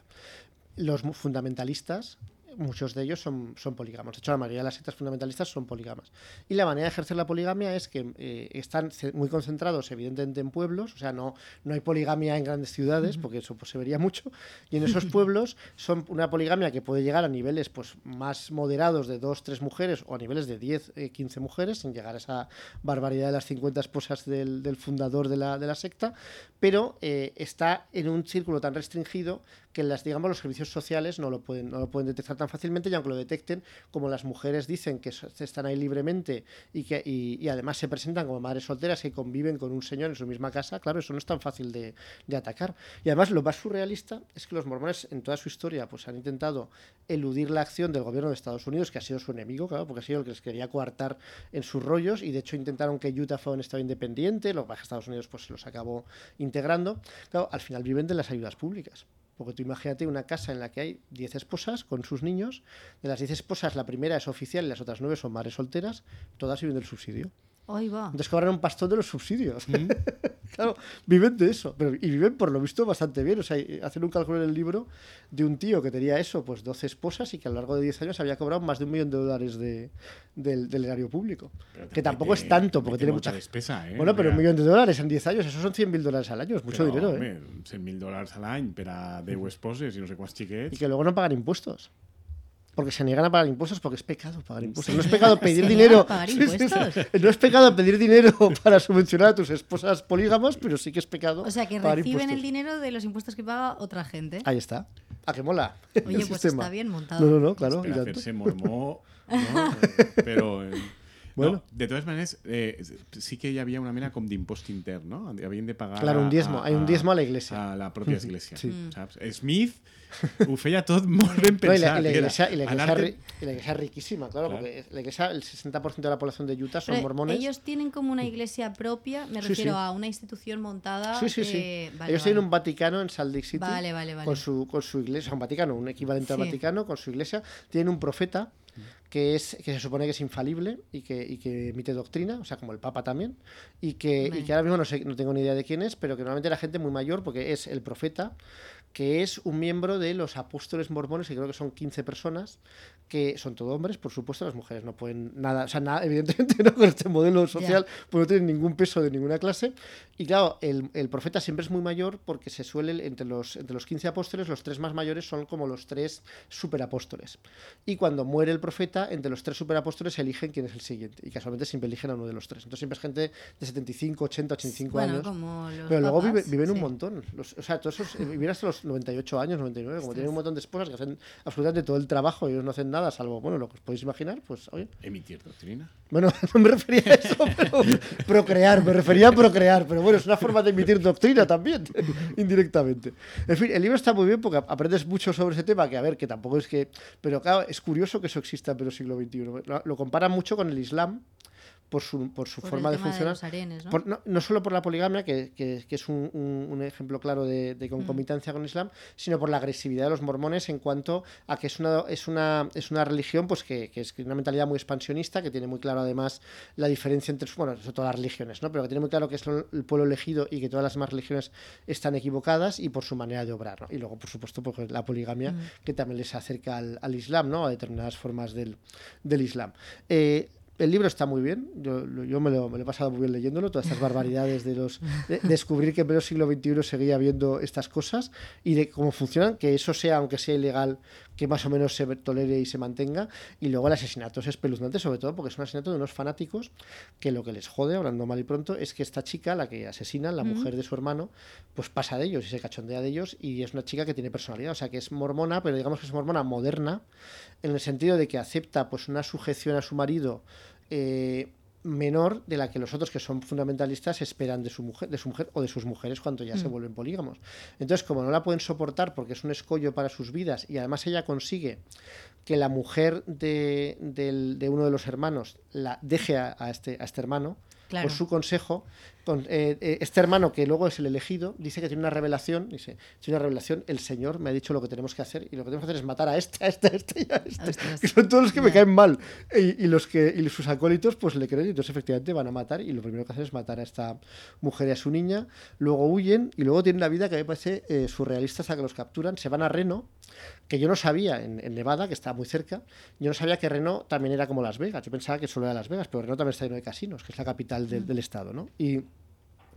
Los fundamentalistas, muchos de ellos son, son polígamos. De hecho, la mayoría de las sectas fundamentalistas son polígamas. Y la manera de ejercer la poligamia es que eh, están muy concentrados, evidentemente, en pueblos. O sea, no, no hay poligamia en grandes ciudades, porque eso pues, se vería mucho. Y en esos pueblos son una poligamia que puede llegar a niveles pues, más moderados de dos, tres mujeres o a niveles de 10, eh, 15 mujeres, sin llegar a esa barbaridad de las 50 esposas del, del fundador de la, de la secta. Pero eh, está en un círculo tan restringido que las, digamos, los servicios sociales no lo, pueden, no lo pueden detectar tan fácilmente y aunque lo detecten, como las mujeres dicen que están ahí libremente y que y, y además se presentan como madres solteras que conviven con un señor en su misma casa, claro, eso no es tan fácil de, de atacar. Y además lo más surrealista es que los mormones en toda su historia pues han intentado eludir la acción del gobierno de Estados Unidos, que ha sido su enemigo, claro, porque ha sido el que les quería coartar en sus rollos y de hecho intentaron que Utah fuera un estado independiente, lo que Estados Unidos pues se los acabó integrando. Claro, al final viven de las ayudas públicas. Porque tú imagínate una casa en la que hay 10 esposas con sus niños. De las 10 esposas, la primera es oficial y las otras 9 son madres solteras. Todas viven del subsidio. Ahí va. Entonces cobran un pastón de los subsidios. *laughs* claro, viven de eso. Pero, y viven, por lo visto, bastante bien. O sea, y hacen un cálculo en el libro de un tío que tenía eso, pues 12 esposas y que a lo largo de 10 años había cobrado más de un millón de dólares de, del, del erario público. Que tampoco es tanto, porque tiene mucha... despesa, eh? Bueno, pero un millón de dólares en 10 años, eso son 100.000 dólares al año, es mucho dinero, ¿eh? home, 100.000 dòlars a l'any per a 10 esposes i no sé quants Y xiquets. que luego no pagan impuestos. Porque se niegan a pagar impuestos porque es pecado pagar impuestos. No es *laughs* Se pecado pedir se dinero. No es pecado pedir dinero *laughs* para subvencionar a tus esposas polígamas, pero sí que es pecado. O sea, que pagar reciben el dinero de los impuestos que paga otra gente. Ahí está. ¿A qué mola? Oye, el pues sistema. está bien montado. No, no, no, claro. per y a tanto. fer-se mormó, no? *laughs* però... Eh, Bueno. No, de totes maneres, eh, sí que hi havia una mena com d'impost intern, no? Havien de pagar... Claro, un diezmo. Hay un diezmo a la iglesia. A la pròpia església, Sí. saps? Smith *laughs* ho feia tot molt ben No, y, la, y la iglesia, y la iglesia anar-te- la iglesia riquísima, claro, Claro. porque la iglesia, el 60% de la población de Utah son Pero mormones. Ellos tienen como una iglesia propia, me Sí, refiero sí. a una institución montada. Sí, sí, sí. eh, vale, Ellos vale. tienen un Vaticano en Salt Lake City. Vale, vale, vale. Con su, con su iglesia, un Vaticano, un equivalente al Sí. Vaticano, con su iglesia. Tienen un profeta que es que se supone que es infalible y que, y que emite doctrina, o sea, como el Papa también, y que, y que ahora mismo no, sé, no tengo ni idea de quién es, pero que normalmente era gente muy mayor porque es el profeta que es un miembro de los apóstoles mormones, que creo que son 15 personas, que son todos hombres, por supuesto, las mujeres no pueden nada, o sea, nada, evidentemente *laughs* no con este modelo social, pues no tienen ningún peso de ninguna clase. Y claro, el, el, profeta siempre es muy mayor porque se suele, entre los, entre los 15 apóstoles, los tres más mayores son como los tres superapóstoles. Y cuando muere el profeta, entre los tres superapóstoles eligen quién es el siguiente. Y casualmente siempre eligen a uno de los tres. Entonces siempre es gente de 75, 80, 85 bueno, años. Como los pero luego vive- viven un sí. montón. Los- o sea, todos esos eh, viven hasta los 98 años, 99, como tienen un montón de esposas que hacen absolutamente todo el trabajo y ellos no hacen nada, salvo, bueno, lo que os podéis imaginar, pues, oye. Emitir doctrina. Bueno, *laughs* no me refería a eso, pero procrear, me refería a procrear, pero bueno, es una forma de emitir doctrina también, *laughs* indirectamente. En fin, el libro está muy bien porque aprendes mucho sobre ese tema, que a ver, que tampoco es que... Pero claro, es curioso que eso exista en el siglo XXI. Lo, lo comparan mucho con el Islam por su, por su Por forma de funcionar. ¿no? Por- no, no solo por la poligamia, que, que- que es un, un- un ejemplo claro de, de concomitancia con el Islam, sino por la agresividad de los mormones en cuanto a que es una, es una, es una religión pues que, que es una mentalidad muy expansionista, que tiene muy claro además la diferencia entre, bueno, sobre todas las religiones, ¿no? pero que tiene muy claro que es el pueblo elegido y que todas las demás religiones están equivocadas y por su manera de obrar. ¿no? Y luego, por supuesto, pues, la poligamia, que también les acerca al, al Islam, ¿no? a determinadas formas del, del Islam. Eh, el libro está muy bien, yo, yo me, lo, me lo he pasado muy bien leyéndolo, todas estas barbaridades de los de- descubrir que en el siglo XXI seguía viendo estas cosas y de cómo funcionan, que eso sea, aunque sea ilegal, que más o menos se tolere y se mantenga. Y luego el asesinato es espeluznante, sobre todo porque es un asesinato de unos fanáticos que lo que les jode, hablando mal y pronto, es que esta chica, la que asesinan, la mujer de su hermano, pues pasa de ellos y se cachondea de ellos y es una chica que tiene personalidad, o sea, que es mormona, pero digamos que es mormona moderna, en el sentido de que acepta pues una sujeción a su marido eh, menor de la que los otros que son fundamentalistas esperan de su mujer, de su mujer o de sus mujeres cuando ya se vuelven polígamos. Entonces, como no la pueden soportar porque es un escollo para sus vidas y además ella consigue que la mujer de, uno de los hermanos la deje a, a este, a este hermano Claro. por su consejo, con, eh, eh, este hermano que luego es el elegido dice que tiene una revelación, dice, tiene una revelación, el Señor me ha dicho lo que tenemos que hacer y lo que tenemos que hacer es matar a este, a este, a este y a este, Ostras. que son todos los que me Ya. caen mal y, y los que y sus acólitos pues le creen y entonces efectivamente van a matar y lo primero que hacen es matar a esta mujer y a su niña, luego huyen y luego tienen una vida que a mí me parece eh, surrealista hasta que los capturan, se van a Reno, que yo no sabía en, en Nevada, que está muy cerca, yo no sabía que Reno también era como Las Vegas, yo pensaba que solo era Las Vegas, pero Reno también está lleno de casinos, que es la capital del, del estado, ¿no? Y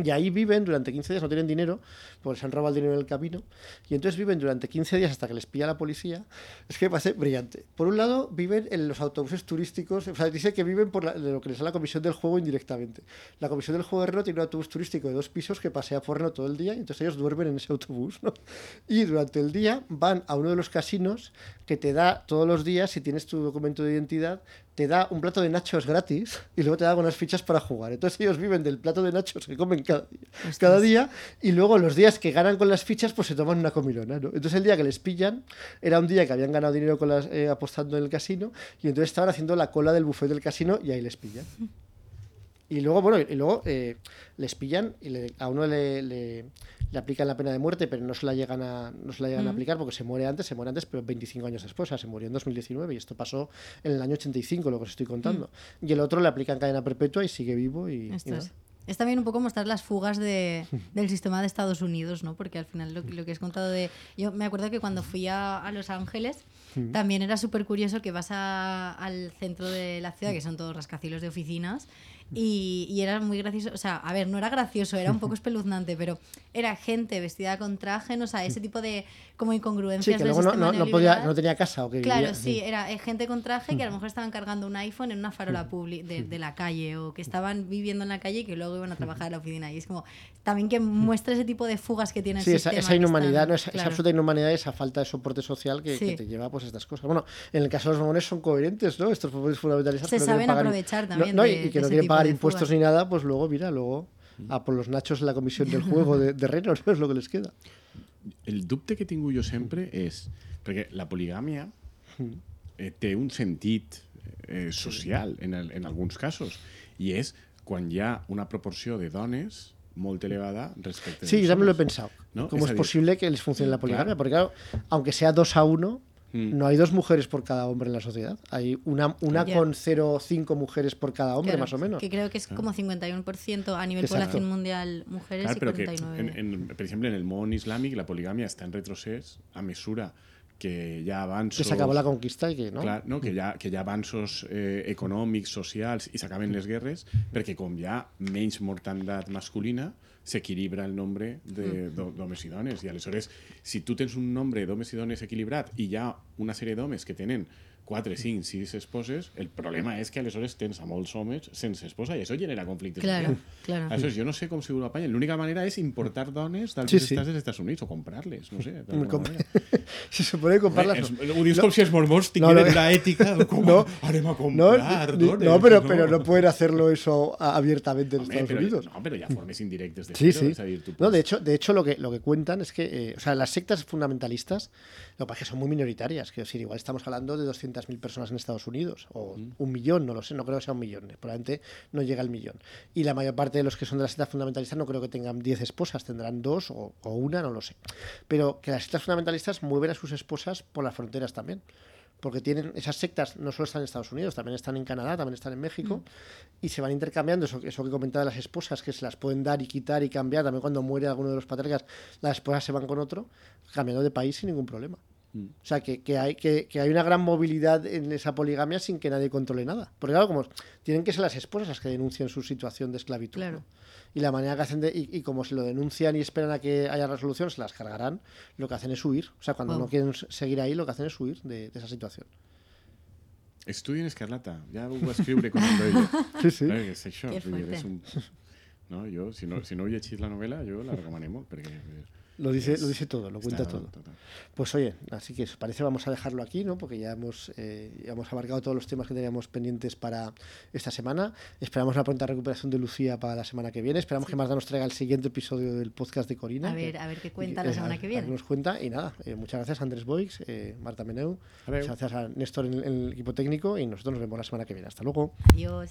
y ahí viven durante 15 días, no tienen dinero, porque se han robado el dinero en el camino. Y entonces viven durante 15 días hasta que les pilla la policía. Es que me parece brillante. Por un lado, viven en los autobuses turísticos. O sea, dice que viven por la- de lo que les da la comisión del juego indirectamente. La comisión del juego de Reno tiene un autobús turístico de dos pisos que pasea por Reno todo el día. Y entonces ellos duermen en ese autobús. ¿no? Y durante el día van a uno de los casinos que te da todos los días, si tienes tu documento de identidad, te da un plato de nachos gratis y luego te da unas fichas para jugar. Entonces ellos viven del plato de nachos que comen cada día, cada día y luego los días que ganan con las fichas pues se toman una comilona. ¿no? Entonces el día que les pillan era un día que habían ganado dinero con las, eh, apostando en el casino y entonces estaban haciendo la cola del buffet del casino y ahí les pillan. Y luego, bueno, y luego eh, les pillan y le- a uno le, le- le aplican la pena de muerte, pero no se la llegan a, no se la llegan a aplicar porque se muere antes, se muere antes, pero 25 años después, o sea, se murió en 2019 y esto pasó en el año 85, lo que os estoy contando. Y el otro le aplican cadena perpetua y sigue vivo y, y Esto nada. es. Es también un poco mostrar las fugas de, *laughs* del sistema de Estados Unidos, ¿no? Porque al final lo, que- lo que has contado de... Yo me acuerdo que cuando fui a, a Los Ángeles también era súper curioso que vas a- al centro de la ciudad, que son todos rascacielos de oficinas, y, y era muy gracioso. O sea, a ver, no era gracioso, era un poco *laughs* espeluznante, pero era gente vestida con traje, no o sea, ese tipo de como incongruencias Sí, que luego no, no, no podía, no tenía casa o que Claro, vivía- sí, era eh, gente con traje que a lo mejor estaban cargando un iPhone en una farola publi de, de la calle o que estaban viviendo en la calle y que luego iban a trabajar a la oficina. Y es como también que muestra ese tipo de fugas que tiene el Sí, esa, sistema. esa que inhumanidad, están- esa, esa claro. absoluta inhumanidad esa falta de soporte social que, que Sí. te lleva pues, a estas cosas. Bueno, en el caso de los mamones son coherentes, ¿no? Estos fundamentalistas Se que saben pagar- aprovechar también de- y que no quieren tipo pagar impuestos ni nada, pues luego, mira, luego a por los nachos en la comisión del juego de, de Reno, ¿no? *laughs* Es lo que les queda. El dubte que tinc jo sempre és... Perquè la poligàmia eh, té un sentit eh, social en, el, en alguns casos i és quan hi ha una proporció de dones molt elevada respecte Sí, yo también lo he pensado. ¿No? ¿Cómo Es es, decir, posible que les funcione la poligamia? claro. Porque claro, aunque sea dos a uno, No hay dos mujeres por cada hombre en la sociedad. Hay una, una Ya. con 0,5 mujeres por cada hombre, Claro, más o menos. Que creo que es como 51% a nivel Exacto. población mundial mujeres Clar, y que, 49. en, en, per exemple, en el món islàmic la poligàmia està en retrocés a mesura que Que avanços... se acabó la conquista y que no. Clar, no? Que, hi ha, que hi ha avanços eh, econòmics, socials i s'acaben les guerres perquè com hi ha menys mortandat masculina s'equilibra el nombre de- d'homes i dones. I aleshores si tu tens un nombre d'homes i dones equilibrat i hi ha una sèrie d'homes que tenen 4, 5, 6 esposes, el problema és que aleshores tens a molts homes sense esposa i això genera conflictes. Claro, claro. Aleshores, jo no sé com seguro apanyen. L'única manera és importar dones d'altres Sí, sí. estats dels Estats Units o comprar-les, no sé. *laughs* Se supone que comprarlas. Es, no. ho dius com si els mormons No, tingueren no. una ètica de com No. harem *laughs* a No, comprar ni- dones. no, pero, pero no pueden hacerlo eso abiertamente en Home, Estados pero, Unidos. No, pero ya formes indirectes de Sí, sí. es decir, tú No, de hecho, de hecho lo que, lo que cuentan es que, eh, o sea, las sectas fundamentalistas, lo que pasa es que son muy minoritarias. Que decir, igual estamos hablando de 200.000 personas en Estados Unidos, o un millón, no lo sé, no creo que sea un millón, probablemente no llega al millón. Y la mayor parte de los que son de las sectas fundamentalistas no creo que tengan 10 esposas, tendrán dos o, o una, no lo sé. Pero que las sectas fundamentalistas mueven a sus esposas por las fronteras también. Porque tienen esas sectas, no solo están en Estados Unidos, también están en Canadá, también están en México, y se van intercambiando eso, eso que comentaba de las esposas, que se las pueden dar y quitar y cambiar. También cuando muere alguno de los patriarcas, las esposas se van con otro, cambiando de país sin ningún problema. O sea, que, que hay, que, que hay una gran movilidad en esa poligamia sin que nadie controle nada. Porque claro, como tienen que ser las esposas las que denuncien su situación de esclavitud. Claro. ¿no? Y la manera que hacen de, y, y como se lo denuncian y esperan a que haya resolución, se las cargarán, lo que hacen es huir. O sea, cuando Wow. no quieren seguir ahí, lo que hacen es huir de, de esa situación. Estudi en Escarlata, ja ho va escriure quan el veia. *laughs* Sí, sí. Dir, fuerte. és un... No, jo, si no, si no heu llegit la novel·la, jo la perquè... eh, Lo dice, es- lo dice todo, lo cuenta todo. total. Pues oye, así que os parece vamos a dejarlo aquí, ¿no? Porque ya hemos, eh, ya hemos abarcado todos los temas que teníamos pendientes para esta semana. Esperamos una pronta recuperación de Lucía para la semana que viene. Esperamos que Marta nos traiga el siguiente episodio del podcast de Corina. A ver, que- a ver qué cuenta la semana que a viene. nos cuenta. Y nada, eh, muchas gracias a Andrés Boix, eh, Marta Meneu, muchas gracias a Néstor en, en el equipo técnico y nosotros nos vemos la semana que viene. Hasta luego. Adiós.